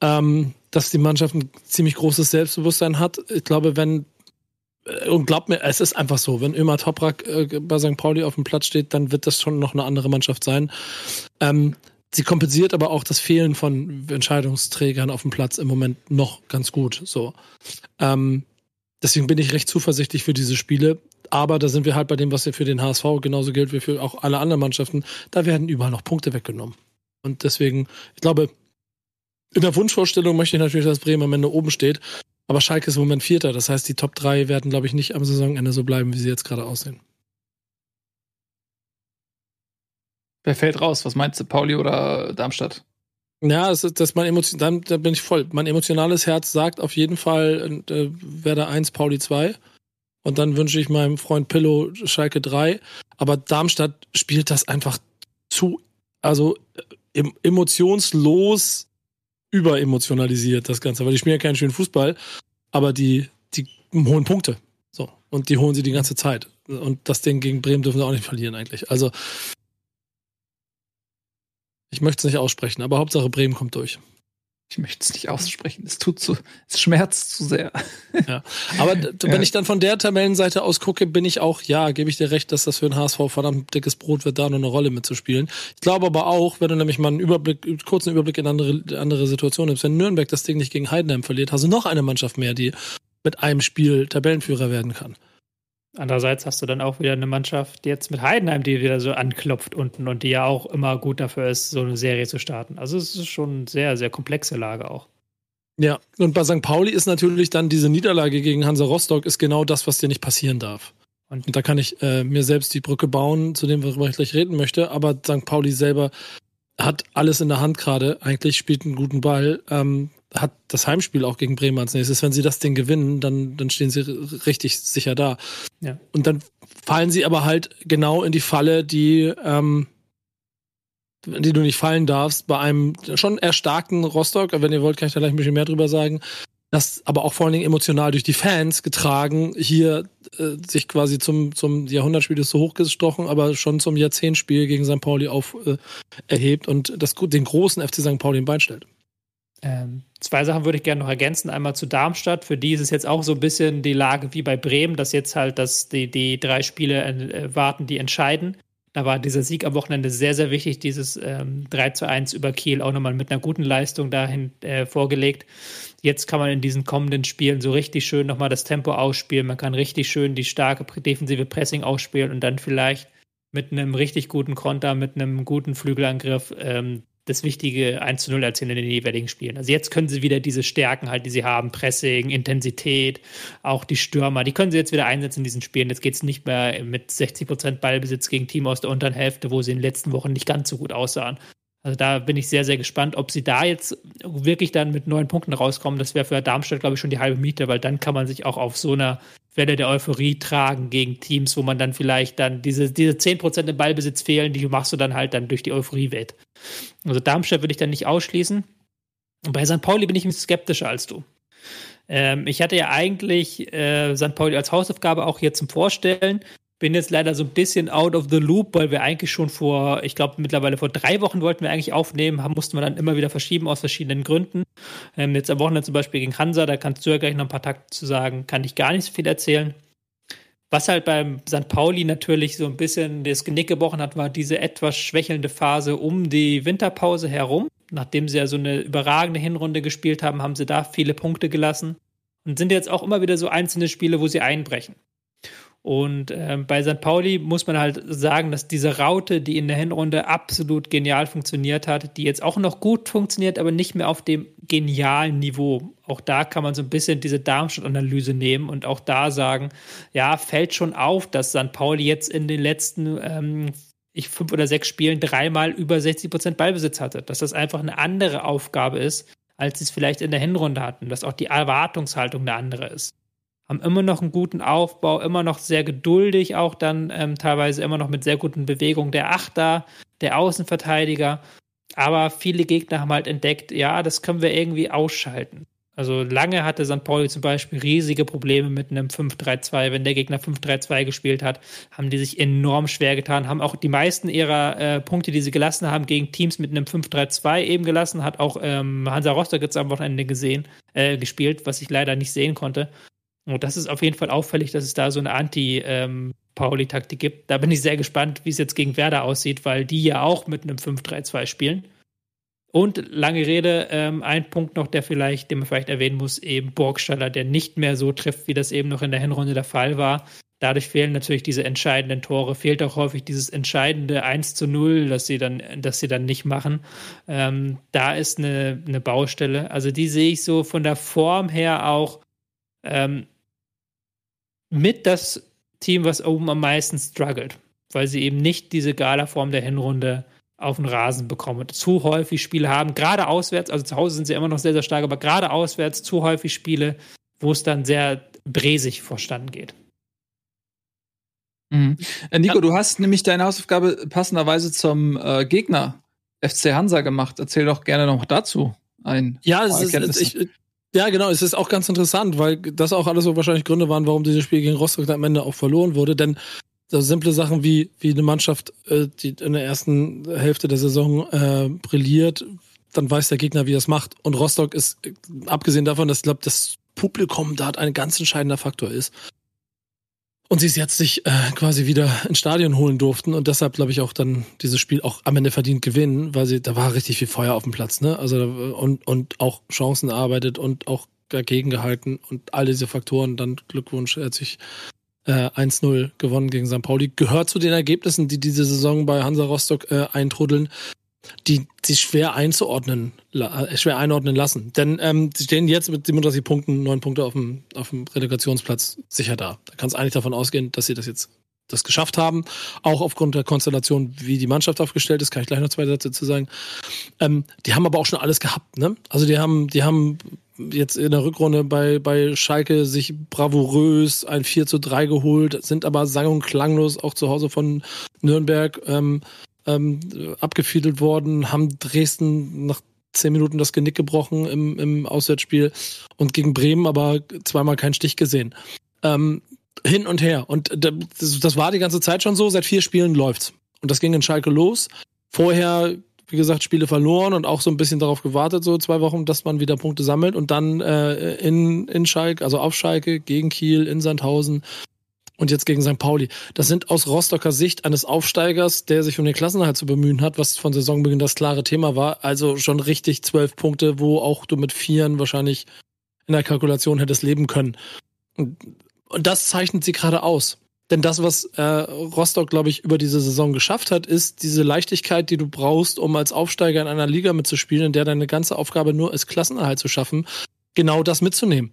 S2: ähm, dass die Mannschaft ein ziemlich großes Selbstbewusstsein hat. Ich glaube, wenn äh, und glaubt mir, es ist einfach so, wenn Ömer Toprak äh, bei St. Pauli auf dem Platz steht, dann wird das schon noch eine andere Mannschaft sein. Ähm, sie kompensiert aber auch das Fehlen von Entscheidungsträgern auf dem Platz im Moment noch ganz gut. So. Ähm, deswegen bin ich recht zuversichtlich für diese Spiele. Aber da sind wir halt bei dem, was ja für den HSV genauso gilt wie für auch alle anderen Mannschaften. Da werden überall noch Punkte weggenommen. Und deswegen, ich glaube, in der Wunschvorstellung möchte ich natürlich, dass Bremen am Ende oben steht. Aber Schalke ist im Moment Vierter. Das heißt, die Top 3 werden, glaube ich, nicht am Saisonende so bleiben, wie sie jetzt gerade aussehen.
S1: Wer fällt raus? Was meinst du, Pauli oder Darmstadt?
S2: Ja, das ist, das mein Emotion, dann, da bin ich voll. Mein emotionales Herz sagt auf jeden Fall, äh, Werder 1, Pauli 2. Und dann wünsche ich meinem Freund Pillow Schalke 3. Aber Darmstadt spielt das einfach zu, also äh, emotionslos überemotionalisiert, das Ganze. Weil die spielen ja keinen schönen Fußball, aber die, die holen Punkte. So. Und die holen sie die ganze Zeit. Und das Ding gegen Bremen dürfen sie auch nicht verlieren, eigentlich. Also, ich möchte es nicht aussprechen, aber Hauptsache Bremen kommt durch.
S1: Ich möchte es nicht aussprechen. Es tut zu, es schmerzt zu sehr.
S2: Ja. Aber [laughs] wenn ja. ich dann von der Tabellenseite aus gucke, bin ich auch, ja, gebe ich dir recht, dass das für den HSV verdammt dickes Brot wird, da noch eine Rolle mitzuspielen. Ich glaube aber auch, wenn du nämlich mal einen Überblick, kurzen Überblick in andere, andere Situationen nimmst, wenn Nürnberg das Ding nicht gegen Heidenheim verliert, hast du noch eine Mannschaft mehr, die mit einem Spiel Tabellenführer werden kann.
S3: Andererseits hast du dann auch wieder eine Mannschaft jetzt mit Heidenheim, die wieder so anklopft unten und die ja auch immer gut dafür ist, so eine Serie zu starten. Also es ist schon eine sehr, sehr komplexe Lage auch.
S2: Ja, und bei St. Pauli ist natürlich dann diese Niederlage gegen Hansa Rostock ist genau das, was dir nicht passieren darf. Und, und da kann ich äh, mir selbst die Brücke bauen, zu dem, worüber ich gleich reden möchte. Aber St. Pauli selber hat alles in der Hand gerade, eigentlich spielt einen guten Ball, ähm, hat das Heimspiel auch gegen Bremen als nächstes. Wenn sie das Ding gewinnen, dann, dann stehen sie richtig sicher da. Ja. Und dann fallen sie aber halt genau in die Falle, die, ähm, die du nicht fallen darfst, bei einem schon erstarkten Rostock. Wenn ihr wollt, kann ich da gleich ein bisschen mehr drüber sagen. Das aber auch vor allen Dingen emotional durch die Fans getragen, hier äh, sich quasi zum, zum Jahrhundertspiel ist so hochgestochen, aber schon zum Jahrzehntspiel gegen St. Pauli auf äh, erhebt und das, den großen FC St. Pauli im Bein stellt.
S3: Ähm, zwei Sachen würde ich gerne noch ergänzen. Einmal zu Darmstadt. Für die ist es jetzt auch so ein bisschen die Lage wie bei Bremen, dass jetzt halt dass die, die drei Spiele äh, warten, die entscheiden. Da war dieser Sieg am Wochenende sehr, sehr wichtig, dieses ähm, 3 zu 1 über Kiel auch nochmal mit einer guten Leistung dahin äh, vorgelegt. Jetzt kann man in diesen kommenden Spielen so richtig schön nochmal das Tempo ausspielen. Man kann richtig schön die starke defensive Pressing ausspielen und dann vielleicht mit einem richtig guten Konter, mit einem guten Flügelangriff ähm, das wichtige 1 zu 0 erzielen in den jeweiligen Spielen. Also jetzt können sie wieder diese Stärken halt, die sie haben, Pressing, Intensität, auch die Stürmer, die können sie jetzt wieder einsetzen in diesen Spielen. Jetzt geht es nicht mehr mit 60 Prozent Ballbesitz gegen Team aus der unteren Hälfte, wo sie in den letzten Wochen nicht ganz so gut aussahen. Also da bin ich sehr, sehr gespannt, ob sie da jetzt wirklich dann mit neun Punkten rauskommen. Das wäre für Darmstadt, glaube ich, schon die halbe Miete, weil dann kann man sich auch auf so einer Welle der Euphorie tragen gegen Teams, wo man dann vielleicht dann diese, diese 10% im Ballbesitz fehlen, die machst du dann halt dann durch die Euphorie wett. Also Darmstadt würde ich dann nicht ausschließen. Und bei St. Pauli bin ich ein bisschen skeptischer als du. Ähm, ich hatte ja eigentlich äh, St. Pauli als Hausaufgabe auch hier zum Vorstellen bin jetzt leider so ein bisschen out of the loop, weil wir eigentlich schon vor, ich glaube mittlerweile vor drei Wochen wollten wir eigentlich aufnehmen, haben, mussten wir dann immer wieder verschieben aus verschiedenen Gründen. Ähm, jetzt am Wochenende zum Beispiel gegen Hansa, da kannst du ja gleich noch ein paar Takte zu sagen, kann ich gar nicht so viel erzählen. Was halt beim St. Pauli natürlich so ein bisschen das Genick gebrochen hat, war diese etwas schwächelnde Phase um die Winterpause herum. Nachdem sie ja so eine überragende Hinrunde gespielt haben, haben sie da viele Punkte gelassen und sind jetzt auch immer wieder so einzelne Spiele, wo sie einbrechen. Und äh, bei St. Pauli muss man halt sagen, dass diese Raute, die in der Hinrunde absolut genial funktioniert hat, die jetzt auch noch gut funktioniert, aber nicht mehr auf dem genialen Niveau. Auch da kann man so ein bisschen diese Darmstadt-Analyse nehmen und auch da sagen, ja, fällt schon auf, dass St. Pauli jetzt in den letzten ähm, ich fünf oder sechs Spielen dreimal über 60 Prozent Ballbesitz hatte. Dass das einfach eine andere Aufgabe ist, als sie es vielleicht in der Hinrunde hatten. Dass auch die Erwartungshaltung eine andere ist haben immer noch einen guten Aufbau, immer noch sehr geduldig, auch dann ähm, teilweise immer noch mit sehr guten Bewegungen der Achter, der Außenverteidiger. Aber viele Gegner haben halt entdeckt, ja, das können wir irgendwie ausschalten. Also lange hatte St. Pauli zum Beispiel riesige Probleme mit einem 5-3-2. Wenn der Gegner 5-3-2 gespielt hat, haben die sich enorm schwer getan, haben auch die meisten ihrer äh, Punkte, die sie gelassen haben, gegen Teams mit einem 5-3-2 eben gelassen, hat auch ähm, Hansa Rostock jetzt am Wochenende gesehen, äh, gespielt, was ich leider nicht sehen konnte. Und das ist auf jeden Fall auffällig, dass es da so eine Anti-Pauli-Taktik gibt. Da bin ich sehr gespannt, wie es jetzt gegen Werder aussieht, weil die ja auch mit einem 5-3-2 spielen. Und lange Rede, ähm, ein Punkt noch, der vielleicht, den man vielleicht erwähnen muss, eben Burgstaller, der nicht mehr so trifft, wie das eben noch in der Hinrunde der Fall war. Dadurch fehlen natürlich diese entscheidenden Tore, fehlt auch häufig dieses entscheidende 1 zu 0, das sie dann, das sie dann nicht machen. Ähm, da ist eine, eine Baustelle. Also die sehe ich so von der Form her auch ähm, mit das Team, was oben am meisten struggelt, weil sie eben nicht diese Gala-Form der Hinrunde auf den Rasen bekommen. Zu häufig Spiele haben, gerade auswärts, also zu Hause sind sie immer noch sehr, sehr stark, aber gerade auswärts zu häufig Spiele, wo es dann sehr bresig vorstanden geht.
S1: Mhm. Äh, Nico, ja. du hast nämlich deine Hausaufgabe passenderweise zum äh, Gegner FC Hansa gemacht. Erzähl doch gerne noch dazu ein.
S2: Ja, es ist, ich, ja, genau. Es ist auch ganz interessant, weil das auch alles so wahrscheinlich Gründe waren, warum dieses Spiel gegen Rostock am Ende auch verloren wurde. Denn so simple Sachen wie, wie eine Mannschaft, äh, die in der ersten Hälfte der Saison äh, brilliert, dann weiß der Gegner, wie er es macht. Und Rostock ist, abgesehen davon, dass ich glaube, das Publikum da ein ganz entscheidender Faktor ist, und sie es jetzt sich äh, quasi wieder ins Stadion holen durften und deshalb glaube ich auch dann dieses Spiel auch am Ende verdient gewinnen, weil sie da war richtig viel Feuer auf dem Platz, ne? Also und und auch Chancen erarbeitet und auch dagegen gehalten und all diese Faktoren. Dann Glückwunsch, er sich äh, 1-0 gewonnen gegen St. Pauli. Gehört zu den Ergebnissen, die diese Saison bei Hansa Rostock äh, eintrudeln die sich schwer einzuordnen, äh, schwer einordnen lassen. Denn ähm, sie stehen jetzt mit 37 Punkten, neun Punkte auf dem, auf dem Relegationsplatz sicher da. Da kann es eigentlich davon ausgehen, dass sie das jetzt das geschafft haben. Auch aufgrund der Konstellation, wie die Mannschaft aufgestellt ist, kann ich gleich noch zwei Sätze zu sagen. Ähm, die haben aber auch schon alles gehabt, ne? Also die haben, die haben jetzt in der Rückrunde bei, bei Schalke sich bravourös ein 4 zu 3 geholt, sind aber sang- und klanglos auch zu Hause von Nürnberg ähm, ähm, abgefiedelt worden, haben Dresden nach zehn Minuten das Genick gebrochen im, im Auswärtsspiel und gegen Bremen aber zweimal keinen Stich gesehen. Ähm, hin und her. Und das, das war die ganze Zeit schon so. Seit vier Spielen läuft's. Und das ging in Schalke los. Vorher, wie gesagt, Spiele verloren und auch so ein bisschen darauf gewartet, so zwei Wochen, dass man wieder Punkte sammelt und dann äh, in, in Schalke, also auf Schalke, gegen Kiel, in Sandhausen und jetzt gegen St. Pauli. Das sind aus Rostocker Sicht eines Aufsteigers, der sich um den Klassenerhalt zu bemühen hat, was von Saisonbeginn das klare Thema war. Also schon richtig zwölf Punkte, wo auch du mit Vieren wahrscheinlich in der Kalkulation hättest leben können. Und, und das zeichnet sie gerade aus. Denn das, was äh, Rostock, glaube ich, über diese Saison geschafft hat, ist diese Leichtigkeit, die du brauchst, um als Aufsteiger in einer Liga mitzuspielen, in der deine ganze Aufgabe nur ist, Klassenerhalt zu schaffen, genau das mitzunehmen.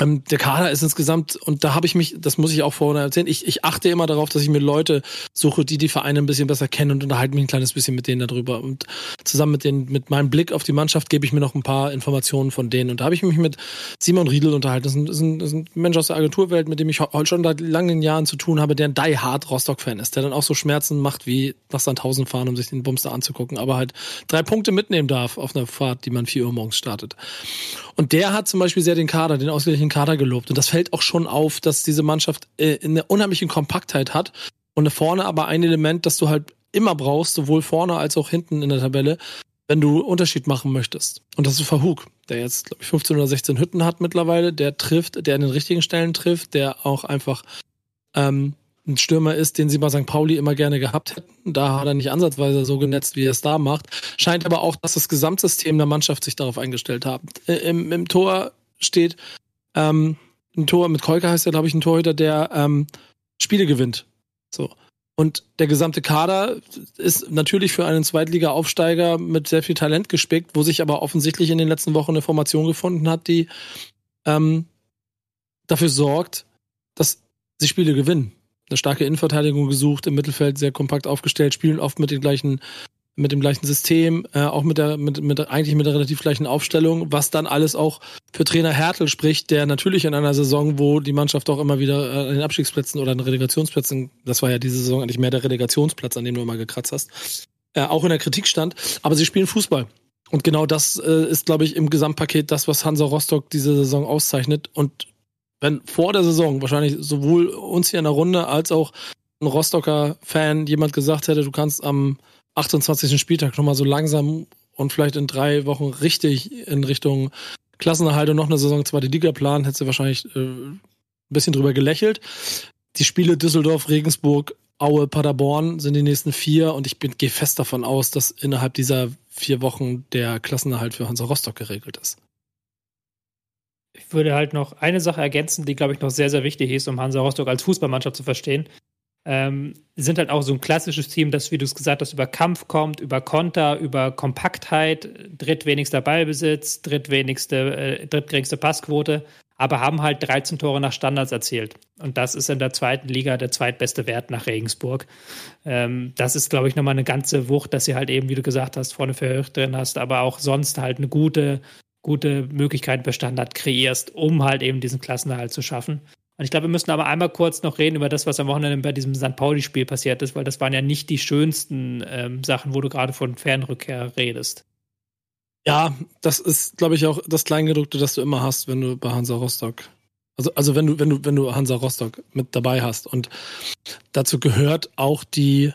S2: Ähm, der Kader ist insgesamt, und da habe ich mich, das muss ich auch vorhin erzählen, ich, ich achte immer darauf, dass ich mir Leute suche, die die Vereine ein bisschen besser kennen und unterhalte mich ein kleines bisschen mit denen darüber. Und zusammen mit, den, mit meinem Blick auf die Mannschaft gebe ich mir noch ein paar Informationen von denen. Und da habe ich mich mit Simon Riedel unterhalten. Das ist, ein, das, ist ein, das ist ein Mensch aus der Agenturwelt, mit dem ich heute schon seit langen Jahren zu tun habe, der ein Die Hard Rostock-Fan ist, der dann auch so Schmerzen macht, wie nach Sandhausen fahren, um sich den Bums da anzugucken, aber halt drei Punkte mitnehmen darf auf einer Fahrt, die man vier Uhr morgens startet. Und der hat zum Beispiel sehr den Kader, den ausgeglichenen Kader gelobt. Und das fällt auch schon auf, dass diese Mannschaft äh, eine unheimliche Kompaktheit hat und vorne aber ein Element, das du halt immer brauchst, sowohl vorne als auch hinten in der Tabelle, wenn du Unterschied machen möchtest. Und das ist Verhug, der jetzt, glaube ich, 15 oder 16 Hütten hat mittlerweile, der trifft, der an den richtigen Stellen trifft, der auch einfach ähm, ein Stürmer ist, den sie bei St. Pauli immer gerne gehabt hätten. Da hat er nicht ansatzweise so genetzt, wie er es da macht. Scheint aber auch, dass das Gesamtsystem der Mannschaft sich darauf eingestellt hat. Äh, Im, im Tor steht ähm, ein Tor, mit Kolka heißt er, glaube ich, ein Torhüter, der ähm, Spiele gewinnt. So. Und der gesamte Kader ist natürlich für einen Zweitliga-Aufsteiger mit sehr viel Talent gespickt, wo sich aber offensichtlich in den letzten Wochen eine Formation gefunden hat, die ähm, dafür sorgt, dass sie Spiele gewinnen eine starke Innenverteidigung gesucht, im Mittelfeld sehr kompakt aufgestellt, spielen oft mit den gleichen mit dem gleichen System, äh, auch mit der, mit, mit eigentlich mit der relativ gleichen Aufstellung, was dann alles auch für Trainer Hertel spricht, der natürlich in einer Saison, wo die Mannschaft auch immer wieder äh, an den Abstiegsplätzen oder an den Relegationsplätzen, das war ja diese Saison eigentlich mehr der Relegationsplatz, an dem du immer gekratzt hast, äh, auch in der Kritik stand, aber sie spielen Fußball. Und genau das äh, ist, glaube ich, im Gesamtpaket das, was Hansa Rostock diese Saison auszeichnet. Und wenn vor der Saison wahrscheinlich sowohl uns hier in der Runde als auch ein Rostocker Fan jemand gesagt hätte, du kannst am 28. Spieltag nochmal so langsam und vielleicht in drei Wochen richtig in Richtung Klassenerhalt und noch eine Saison zweite Liga planen, hätte sie wahrscheinlich äh, ein bisschen drüber gelächelt. Die Spiele Düsseldorf, Regensburg, Aue, Paderborn sind die nächsten vier und ich gehe fest davon aus, dass innerhalb dieser vier Wochen der Klassenerhalt für Hansa Rostock geregelt ist
S3: ich würde halt noch eine Sache ergänzen, die, glaube ich, noch sehr, sehr wichtig ist, um Hansa Rostock als Fußballmannschaft zu verstehen. Ähm, sind halt auch so ein klassisches Team, das, wie du es gesagt hast, über Kampf kommt, über Konter, über Kompaktheit, drittwenigster Ballbesitz, drittwenigste, äh, drittgeringste Passquote, aber haben halt 13 Tore nach Standards erzielt. Und das ist in der zweiten Liga der zweitbeste Wert nach Regensburg. Ähm, das ist, glaube ich, nochmal eine ganze Wucht, dass sie halt eben, wie du gesagt hast, vorne für drin hast, aber auch sonst halt eine gute gute Möglichkeiten für Standard kreierst, um halt eben diesen Klassenerhalt zu schaffen. Und ich glaube, wir müssen aber einmal kurz noch reden über das, was am Wochenende bei diesem St. Pauli-Spiel passiert ist, weil das waren ja nicht die schönsten ähm, Sachen, wo du gerade von Fernrückkehr redest.
S2: Ja, das ist, glaube ich, auch das Kleingedruckte, das du immer hast, wenn du bei Hansa Rostock. Also, also wenn du, wenn du, wenn du Hansa Rostock mit dabei hast. Und dazu gehört auch die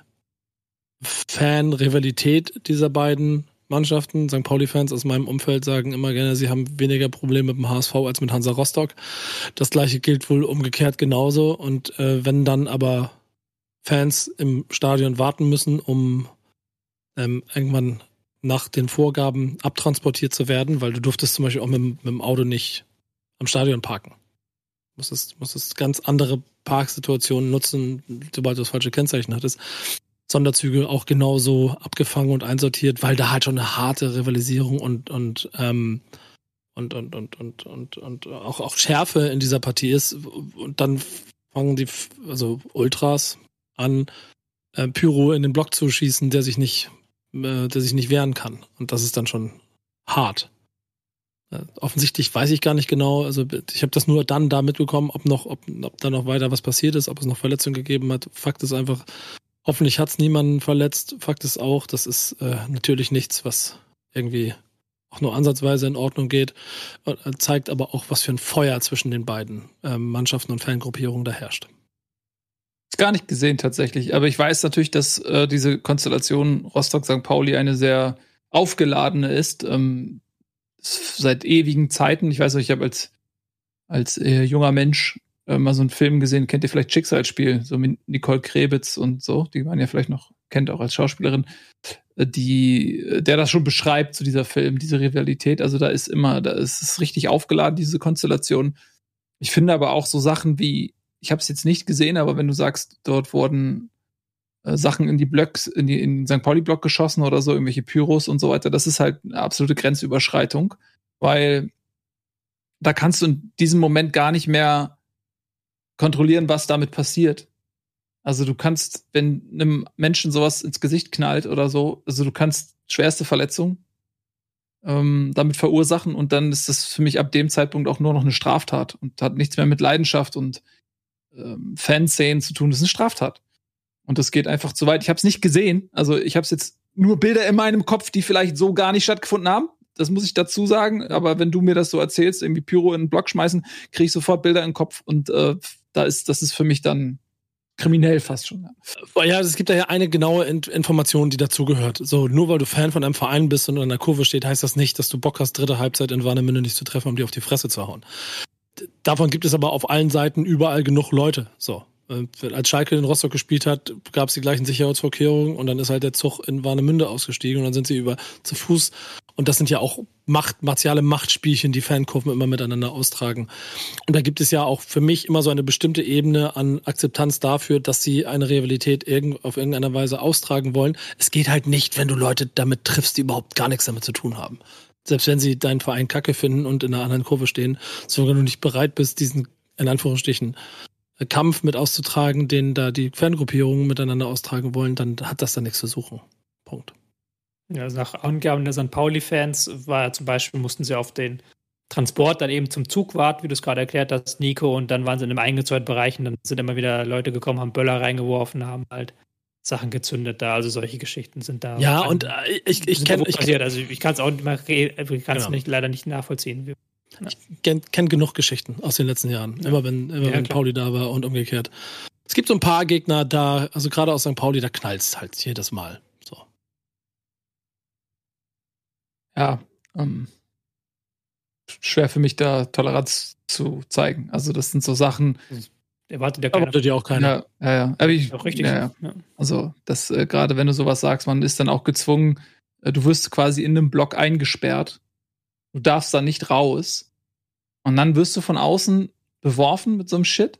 S2: Fan-Rivalität dieser beiden Mannschaften. St. Pauli-Fans aus meinem Umfeld sagen immer gerne, sie haben weniger Probleme mit dem HSV als mit Hansa Rostock. Das gleiche gilt wohl umgekehrt genauso. Und äh, wenn dann aber Fans im Stadion warten müssen, um ähm, irgendwann nach den Vorgaben abtransportiert zu werden, weil du durftest zum Beispiel auch mit, mit dem Auto nicht am Stadion parken. Musstest, musstest ganz andere Parksituationen nutzen, sobald du das falsche Kennzeichen hattest. Sonderzüge auch genauso abgefangen und einsortiert, weil da halt schon eine harte Rivalisierung und, und, ähm, und, und, und, und, und, und auch, auch Schärfe in dieser Partie ist. Und dann fangen die, also Ultras an, äh, Pyro in den Block zu schießen, der sich nicht, äh, der sich nicht wehren kann. Und das ist dann schon hart. Äh, offensichtlich weiß ich gar nicht genau, also ich habe das nur dann da mitbekommen, ob noch, ob, ob da noch weiter was passiert ist, ob es noch Verletzungen gegeben hat. Fakt ist einfach, Hoffentlich hat es niemanden verletzt. Fakt ist auch, das ist äh, natürlich nichts, was irgendwie auch nur ansatzweise in Ordnung geht. Äh, zeigt aber auch, was für ein Feuer zwischen den beiden äh, Mannschaften und Fangruppierungen da herrscht.
S1: Ist gar nicht gesehen tatsächlich, aber ich weiß natürlich, dass äh, diese Konstellation Rostock-St. Pauli eine sehr aufgeladene ist. Ähm, seit ewigen Zeiten. Ich weiß ich habe als, als äh, junger Mensch äh, mal so einen Film gesehen, kennt ihr vielleicht Schicksalsspiel, so mit Nicole Krebitz und so, die man ja vielleicht noch kennt, auch als Schauspielerin, äh, die, äh, der das schon beschreibt, zu so dieser Film, diese Rivalität. Also da ist immer, da ist es richtig aufgeladen, diese Konstellation. Ich finde aber auch so Sachen wie, ich habe es jetzt nicht gesehen, aber wenn du sagst, dort wurden äh, Sachen in die Blöcks, in, die, in den St. Pauli-Block geschossen oder so, irgendwelche Pyros und so weiter, das ist halt eine absolute Grenzüberschreitung, weil da kannst du in diesem Moment gar nicht mehr kontrollieren, was damit passiert. Also du kannst, wenn einem Menschen sowas ins Gesicht knallt oder so, also du kannst schwerste Verletzung ähm, damit verursachen und dann ist das für mich ab dem Zeitpunkt auch nur noch eine Straftat und hat nichts mehr mit Leidenschaft und ähm, Fanszenen zu tun. Das ist eine Straftat. Und das geht einfach zu weit. Ich habe es nicht gesehen. Also ich habe jetzt nur Bilder in meinem Kopf, die vielleicht so gar nicht stattgefunden haben. Das muss ich dazu sagen. Aber wenn du mir das so erzählst, irgendwie Pyro in den Block schmeißen, kriege ich sofort Bilder in den Kopf. Und äh, da ist, das ist für mich dann kriminell fast schon.
S2: Ja, ja es gibt da ja eine genaue In Information, die dazugehört. So, nur weil du Fan von einem Verein bist und an der Kurve steht, heißt das nicht, dass du Bock hast, dritte Halbzeit in Warnemünde nicht zu treffen, um die auf die Fresse zu hauen. Davon gibt es aber auf allen Seiten überall genug Leute. So. Äh, als Schalke in Rostock gespielt hat, gab es die gleichen Sicherheitsvorkehrungen und dann ist halt der Zug in Warnemünde ausgestiegen und dann sind sie über zu Fuß. Und das sind ja auch Macht, martiale Machtspielchen, die Fankurven immer miteinander austragen. Und da gibt es ja auch für mich immer so eine bestimmte Ebene an Akzeptanz dafür, dass sie eine Rivalität irgend, auf irgendeiner Weise austragen wollen. Es geht halt nicht, wenn du Leute damit triffst, die überhaupt gar nichts damit zu tun haben. Selbst wenn sie deinen Verein kacke finden und in einer anderen Kurve stehen, solange du nicht bereit bist, diesen in Anführungsstrichen Kampf mit auszutragen, den da die Fangruppierungen miteinander austragen wollen, dann hat das da nichts zu suchen. Punkt.
S3: Ja, nach Angaben der St. Pauli-Fans war zum Beispiel, mussten sie auf den Transport dann eben zum Zug warten, wie du es gerade erklärt hast, Nico, und dann waren sie in einem eingezäunten Bereich und dann sind immer wieder Leute gekommen, haben Böller reingeworfen, haben halt Sachen gezündet da, also solche Geschichten sind da.
S2: Ja, und äh, ich, ich kenne.
S3: passiert, also ich kann es auch nicht, ich kann es genau. leider nicht nachvollziehen.
S2: Ich kenne kenn genug Geschichten aus den letzten Jahren. Ja. Immer wenn, immer ja, wenn Pauli da war und umgekehrt. Es gibt so ein paar Gegner da, also gerade aus St. Pauli, da knallt es halt jedes Mal. So.
S1: Ja, ähm, schwer für mich da Toleranz zu zeigen. Also das sind so Sachen.
S2: Erwartet ja keiner. Erwartet ja auch keiner.
S1: Ja, ja, ja. Aber ich, auch richtig. Ja, ja. Also das äh, gerade wenn du sowas sagst, man ist dann auch gezwungen. Äh, du wirst quasi in einem Block eingesperrt Du darfst da nicht raus. Und dann wirst du von außen beworfen mit so einem Shit.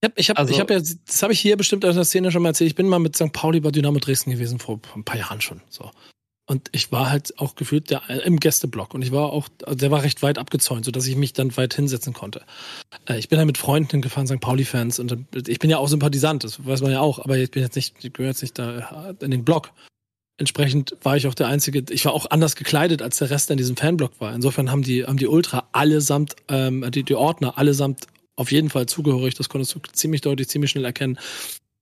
S2: Ich habe ich hab, also, ich hab ja, das habe ich hier bestimmt aus der Szene schon mal erzählt. Ich bin mal mit St. Pauli bei Dynamo Dresden gewesen vor ein paar Jahren schon. So. Und ich war halt auch gefühlt der, im Gästeblock und ich war auch, der war recht weit abgezäunt, sodass ich mich dann weit hinsetzen konnte. Äh, ich bin halt mit Freunden hingefahren, St. Pauli-Fans und ich bin ja auch Sympathisant, das weiß man ja auch, aber ich bin jetzt nicht, ich gehöre jetzt nicht da in den Block entsprechend war ich auch der Einzige, ich war auch anders gekleidet, als der Rest in diesem Fanblock war. Insofern haben die, haben die Ultra allesamt, ähm, die, die Ordner allesamt auf jeden Fall zugehörig, das konntest du ziemlich deutlich, ziemlich schnell erkennen.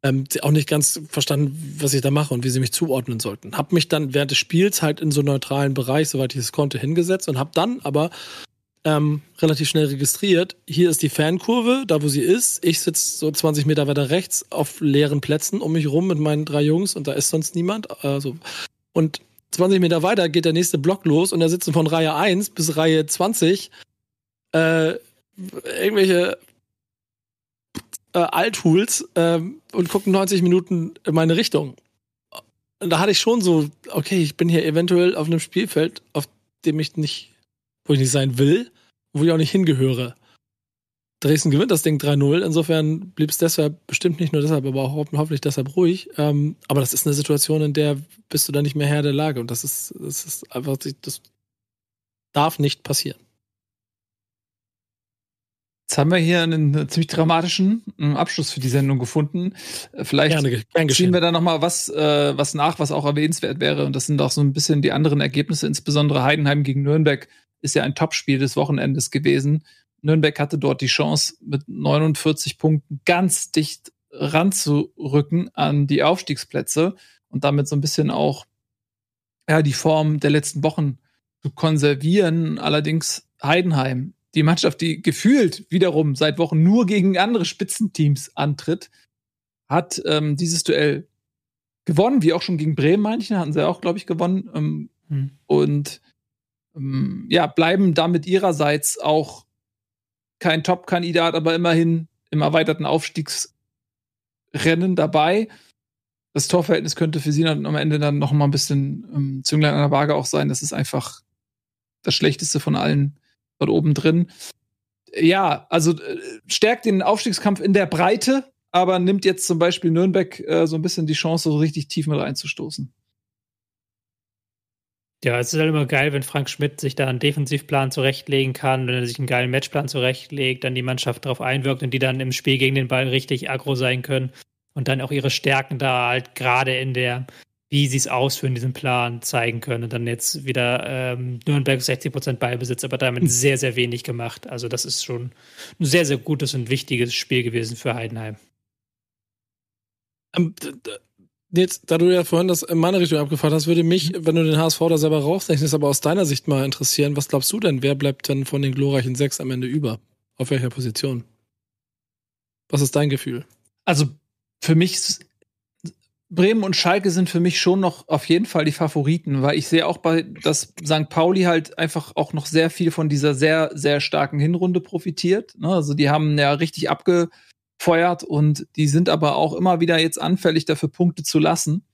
S2: Ähm, auch nicht ganz verstanden, was ich da mache und wie sie mich zuordnen sollten. Hab mich dann während des Spiels halt in so neutralen Bereich, soweit ich es konnte, hingesetzt und hab dann aber ähm, relativ schnell registriert. Hier ist die Fankurve, da wo sie ist. Ich sitze so 20 Meter weiter rechts auf leeren Plätzen um mich rum mit meinen drei Jungs und da ist sonst niemand. Also, und 20 Meter weiter geht der nächste Block los und da sitzen von Reihe 1 bis Reihe 20 äh, irgendwelche äh, Althuls äh, und gucken 90 Minuten in meine Richtung. Und da hatte ich schon so, okay, ich bin hier eventuell auf einem Spielfeld, auf dem ich nicht, wo ich nicht sein will wo ich auch nicht hingehöre. Dresden gewinnt das Ding 3-0. Insofern blieb es deshalb bestimmt nicht nur deshalb, aber auch hoffentlich deshalb ruhig. Ähm, aber das ist eine Situation, in der bist du dann nicht mehr Herr der Lage. Und das ist, das ist einfach, das darf nicht passieren.
S1: Jetzt haben wir hier einen ziemlich dramatischen ähm, Abschluss für die Sendung gefunden. Äh, vielleicht Gerne, ziehen wir da noch mal was, äh, was nach, was auch erwähnenswert wäre. Und das sind auch so ein bisschen die anderen Ergebnisse, insbesondere Heidenheim gegen Nürnberg ist ja ein Topspiel des Wochenendes gewesen. Nürnberg hatte dort die Chance, mit 49 Punkten ganz dicht ranzurücken an die Aufstiegsplätze und damit so ein bisschen auch ja, die Form der letzten Wochen zu konservieren. Allerdings Heidenheim, die Mannschaft, die gefühlt wiederum seit Wochen nur gegen andere Spitzenteams antritt, hat ähm, dieses Duell gewonnen, wie auch schon gegen Bremen, manche hatten sie auch, glaube ich, gewonnen. Ähm, hm. Und ähm, ja, bleiben damit ihrerseits auch kein Top-Kandidat, aber immerhin im erweiterten Aufstiegsrennen dabei. Das Torverhältnis könnte für sie dann am Ende dann noch mal ein bisschen ähm, Zünglein an der Waage auch sein. Das ist einfach das Schlechteste von allen dort oben drin. Ja, also äh, stärkt den Aufstiegskampf in der Breite, aber nimmt jetzt zum Beispiel Nürnberg äh, so ein bisschen die Chance, so richtig tief mit reinzustoßen.
S3: Ja, es ist halt immer geil, wenn Frank Schmidt sich da einen Defensivplan zurechtlegen kann, wenn er sich einen geilen Matchplan zurechtlegt, dann die Mannschaft darauf einwirkt und die dann im Spiel gegen den Ball richtig aggro sein können und dann auch ihre Stärken da halt gerade in der, wie sie es ausführen, diesen Plan zeigen können. Und dann jetzt wieder ähm, Nürnberg 60% Ballbesitz, aber damit hm. sehr, sehr wenig gemacht. Also das ist schon ein sehr, sehr gutes und wichtiges Spiel gewesen für Heidenheim.
S2: Ähm, Jetzt, da du ja vorhin das in meine Richtung abgefragt hast, würde mich, mhm. wenn du den HSV da selber rausrechnest, aber aus deiner Sicht mal interessieren, was glaubst du denn, wer bleibt denn von den glorreichen sechs am Ende über? Auf welcher Position? Was ist dein Gefühl?
S1: Also für mich, Bremen und Schalke sind für mich schon noch auf jeden Fall die Favoriten, weil ich sehe auch bei, dass St. Pauli halt einfach auch noch sehr viel von dieser sehr, sehr starken Hinrunde profitiert. Ne? Also die haben ja richtig abge feuert und die sind aber auch immer wieder jetzt anfällig dafür, Punkte zu lassen.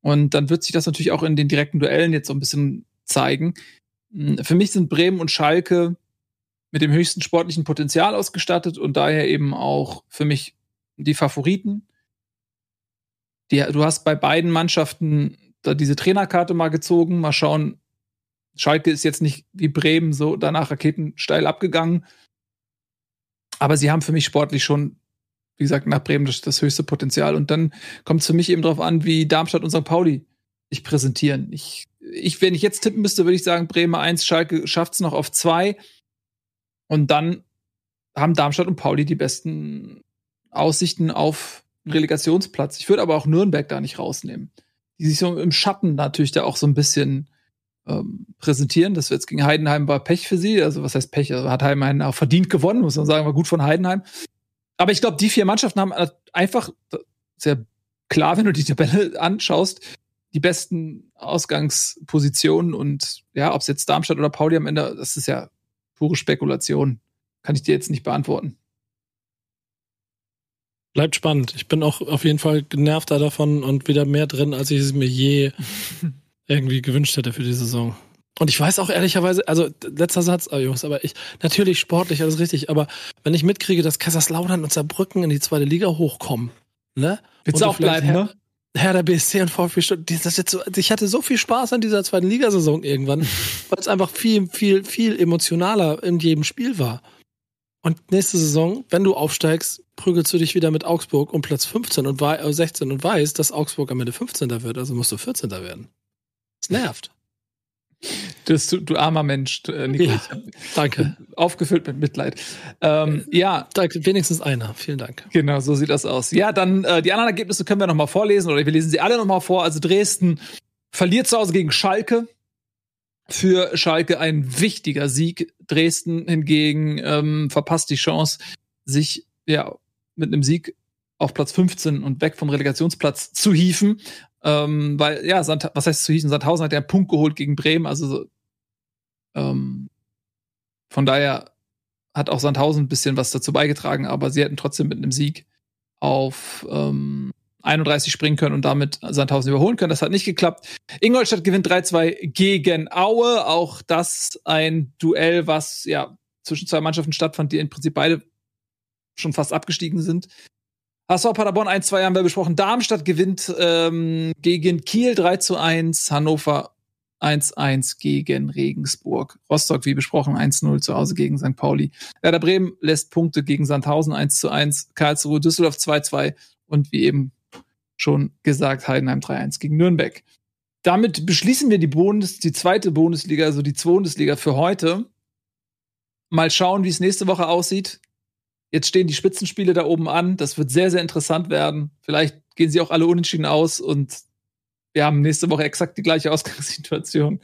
S1: Und dann wird sich das natürlich auch in den direkten Duellen jetzt so ein bisschen zeigen. Hm, für mich sind Bremen und Schalke mit dem höchsten sportlichen Potenzial ausgestattet und daher eben auch für mich die Favoriten. Die, du hast bei beiden Mannschaften da diese Trainerkarte mal gezogen. Mal schauen. Schalke ist jetzt nicht wie Bremen so danach raketensteil abgegangen. Aber sie haben für mich sportlich schon, wie gesagt, nach Bremen das, das höchste Potenzial. Und dann kommt es für mich eben darauf an, wie Darmstadt und St. Pauli sich präsentieren. Ich, ich, wenn ich jetzt tippen müsste, würde ich sagen, Bremen 1, Schalke schafft es noch auf 2. Und dann haben Darmstadt und Pauli die besten Aussichten auf Relegationsplatz. Ich würde aber auch Nürnberg da nicht rausnehmen. Die sich so im Schatten natürlich da auch so ein bisschen ähm, präsentieren. Das jetzt gegen Heidenheim war Pech für sie. Also was heißt Pech? Also hat Heidenheim auch verdient gewonnen, muss man sagen, war gut von Heidenheim. Aber ich glaube, die vier Mannschaften haben einfach sehr klar, wenn du die Tabelle anschaust, die besten Ausgangspositionen und ja, ob es jetzt Darmstadt oder Pauli am Ende, das ist ja pure Spekulation. Kann ich dir jetzt nicht beantworten.
S2: Bleibt spannend. Ich bin auch auf jeden Fall genervter davon und wieder mehr drin, als ich es mir je [laughs] irgendwie gewünscht hätte für die Saison. Und ich weiß auch ehrlicherweise, also letzter Satz, oh Jungs, aber ich, natürlich sportlich, alles richtig, aber wenn ich mitkriege, dass Kaiserslautern und Saarbrücken in die zweite Liga hochkommen, ne?
S1: Willst du auch bleiben,
S2: Herr, ne? der BSC und VfB Stuttgart, das jetzt so, ich hatte so viel Spaß an dieser zweiten Ligasaison irgendwann, [laughs] weil es einfach viel, viel, viel emotionaler in jedem Spiel war. Und nächste Saison, wenn du aufsteigst, prügelst du dich wieder mit Augsburg um Platz 15 und 16 und weißt, dass Augsburg am Ende 15. wird, also musst du 14. werden. Es nervt.
S1: Das, du, du armer Mensch, äh, Nico. Ja,
S2: danke.
S1: Aufgefüllt mit Mitleid. Ähm, ja.
S2: Danke, wenigstens einer. Vielen Dank.
S1: Genau, so sieht das aus. Ja, dann äh, die anderen Ergebnisse können wir noch mal vorlesen oder wir lesen sie alle noch mal vor. Also Dresden verliert zu Hause gegen Schalke. Für Schalke ein wichtiger Sieg. Dresden hingegen ähm, verpasst die Chance, sich ja mit einem Sieg auf Platz 15 und weg vom Relegationsplatz zu hieven. Ähm, weil, ja, Sand, was heißt zu hießen? Sandhausen hat ja einen Punkt geholt gegen Bremen, also ähm, von daher hat auch Sandhausen ein bisschen was dazu beigetragen, aber sie hätten trotzdem mit einem Sieg auf ähm, 31 springen können und damit Sandhausen überholen können. Das hat nicht geklappt. Ingolstadt gewinnt 3-2 gegen Aue. Auch das ein Duell, was ja zwischen zwei Mannschaften stattfand, die im Prinzip beide schon fast abgestiegen sind. HSV Paderborn 1-2 haben wir besprochen. Darmstadt gewinnt ähm, gegen Kiel 3 zu 1. Hannover 1-1 gegen Regensburg. Rostock, wie besprochen, 1-0 zu Hause gegen St. Pauli. Werder Bremen lässt Punkte gegen Sandhausen 1 zu 1. Karlsruhe Düsseldorf 2-2 und wie eben schon gesagt, Heidenheim 3-1 gegen Nürnberg. Damit beschließen wir die Bundes, die zweite Bundesliga, also die Bundesliga für heute. Mal schauen, wie es nächste Woche aussieht. Jetzt stehen die Spitzenspiele da oben an. Das wird sehr, sehr interessant werden. Vielleicht gehen sie auch alle unentschieden aus und wir haben nächste Woche exakt die gleiche [laughs] Ausgangssituation.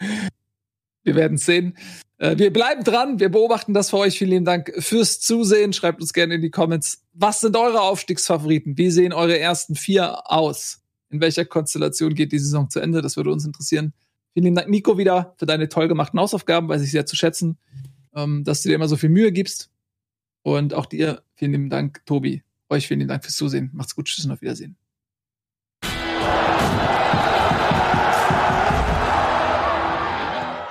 S1: Wir werden sehen. Äh, wir bleiben dran. Wir beobachten das für euch. Vielen lieben Dank fürs Zusehen. Schreibt uns gerne in die Comments. Was sind eure Aufstiegsfavoriten? Wie sehen eure ersten vier aus? In welcher Konstellation geht die Saison zu Ende? Das würde uns interessieren. Vielen lieben Dank, Nico, wieder für deine toll gemachten Hausaufgaben. Weiß ich sehr zu schätzen, ähm, dass du dir immer so viel Mühe gibst. Und auch dir vielen lieben Dank, Tobi. Euch vielen lieben Dank fürs Zusehen. Macht's gut. Tschüss und auf Wiedersehen.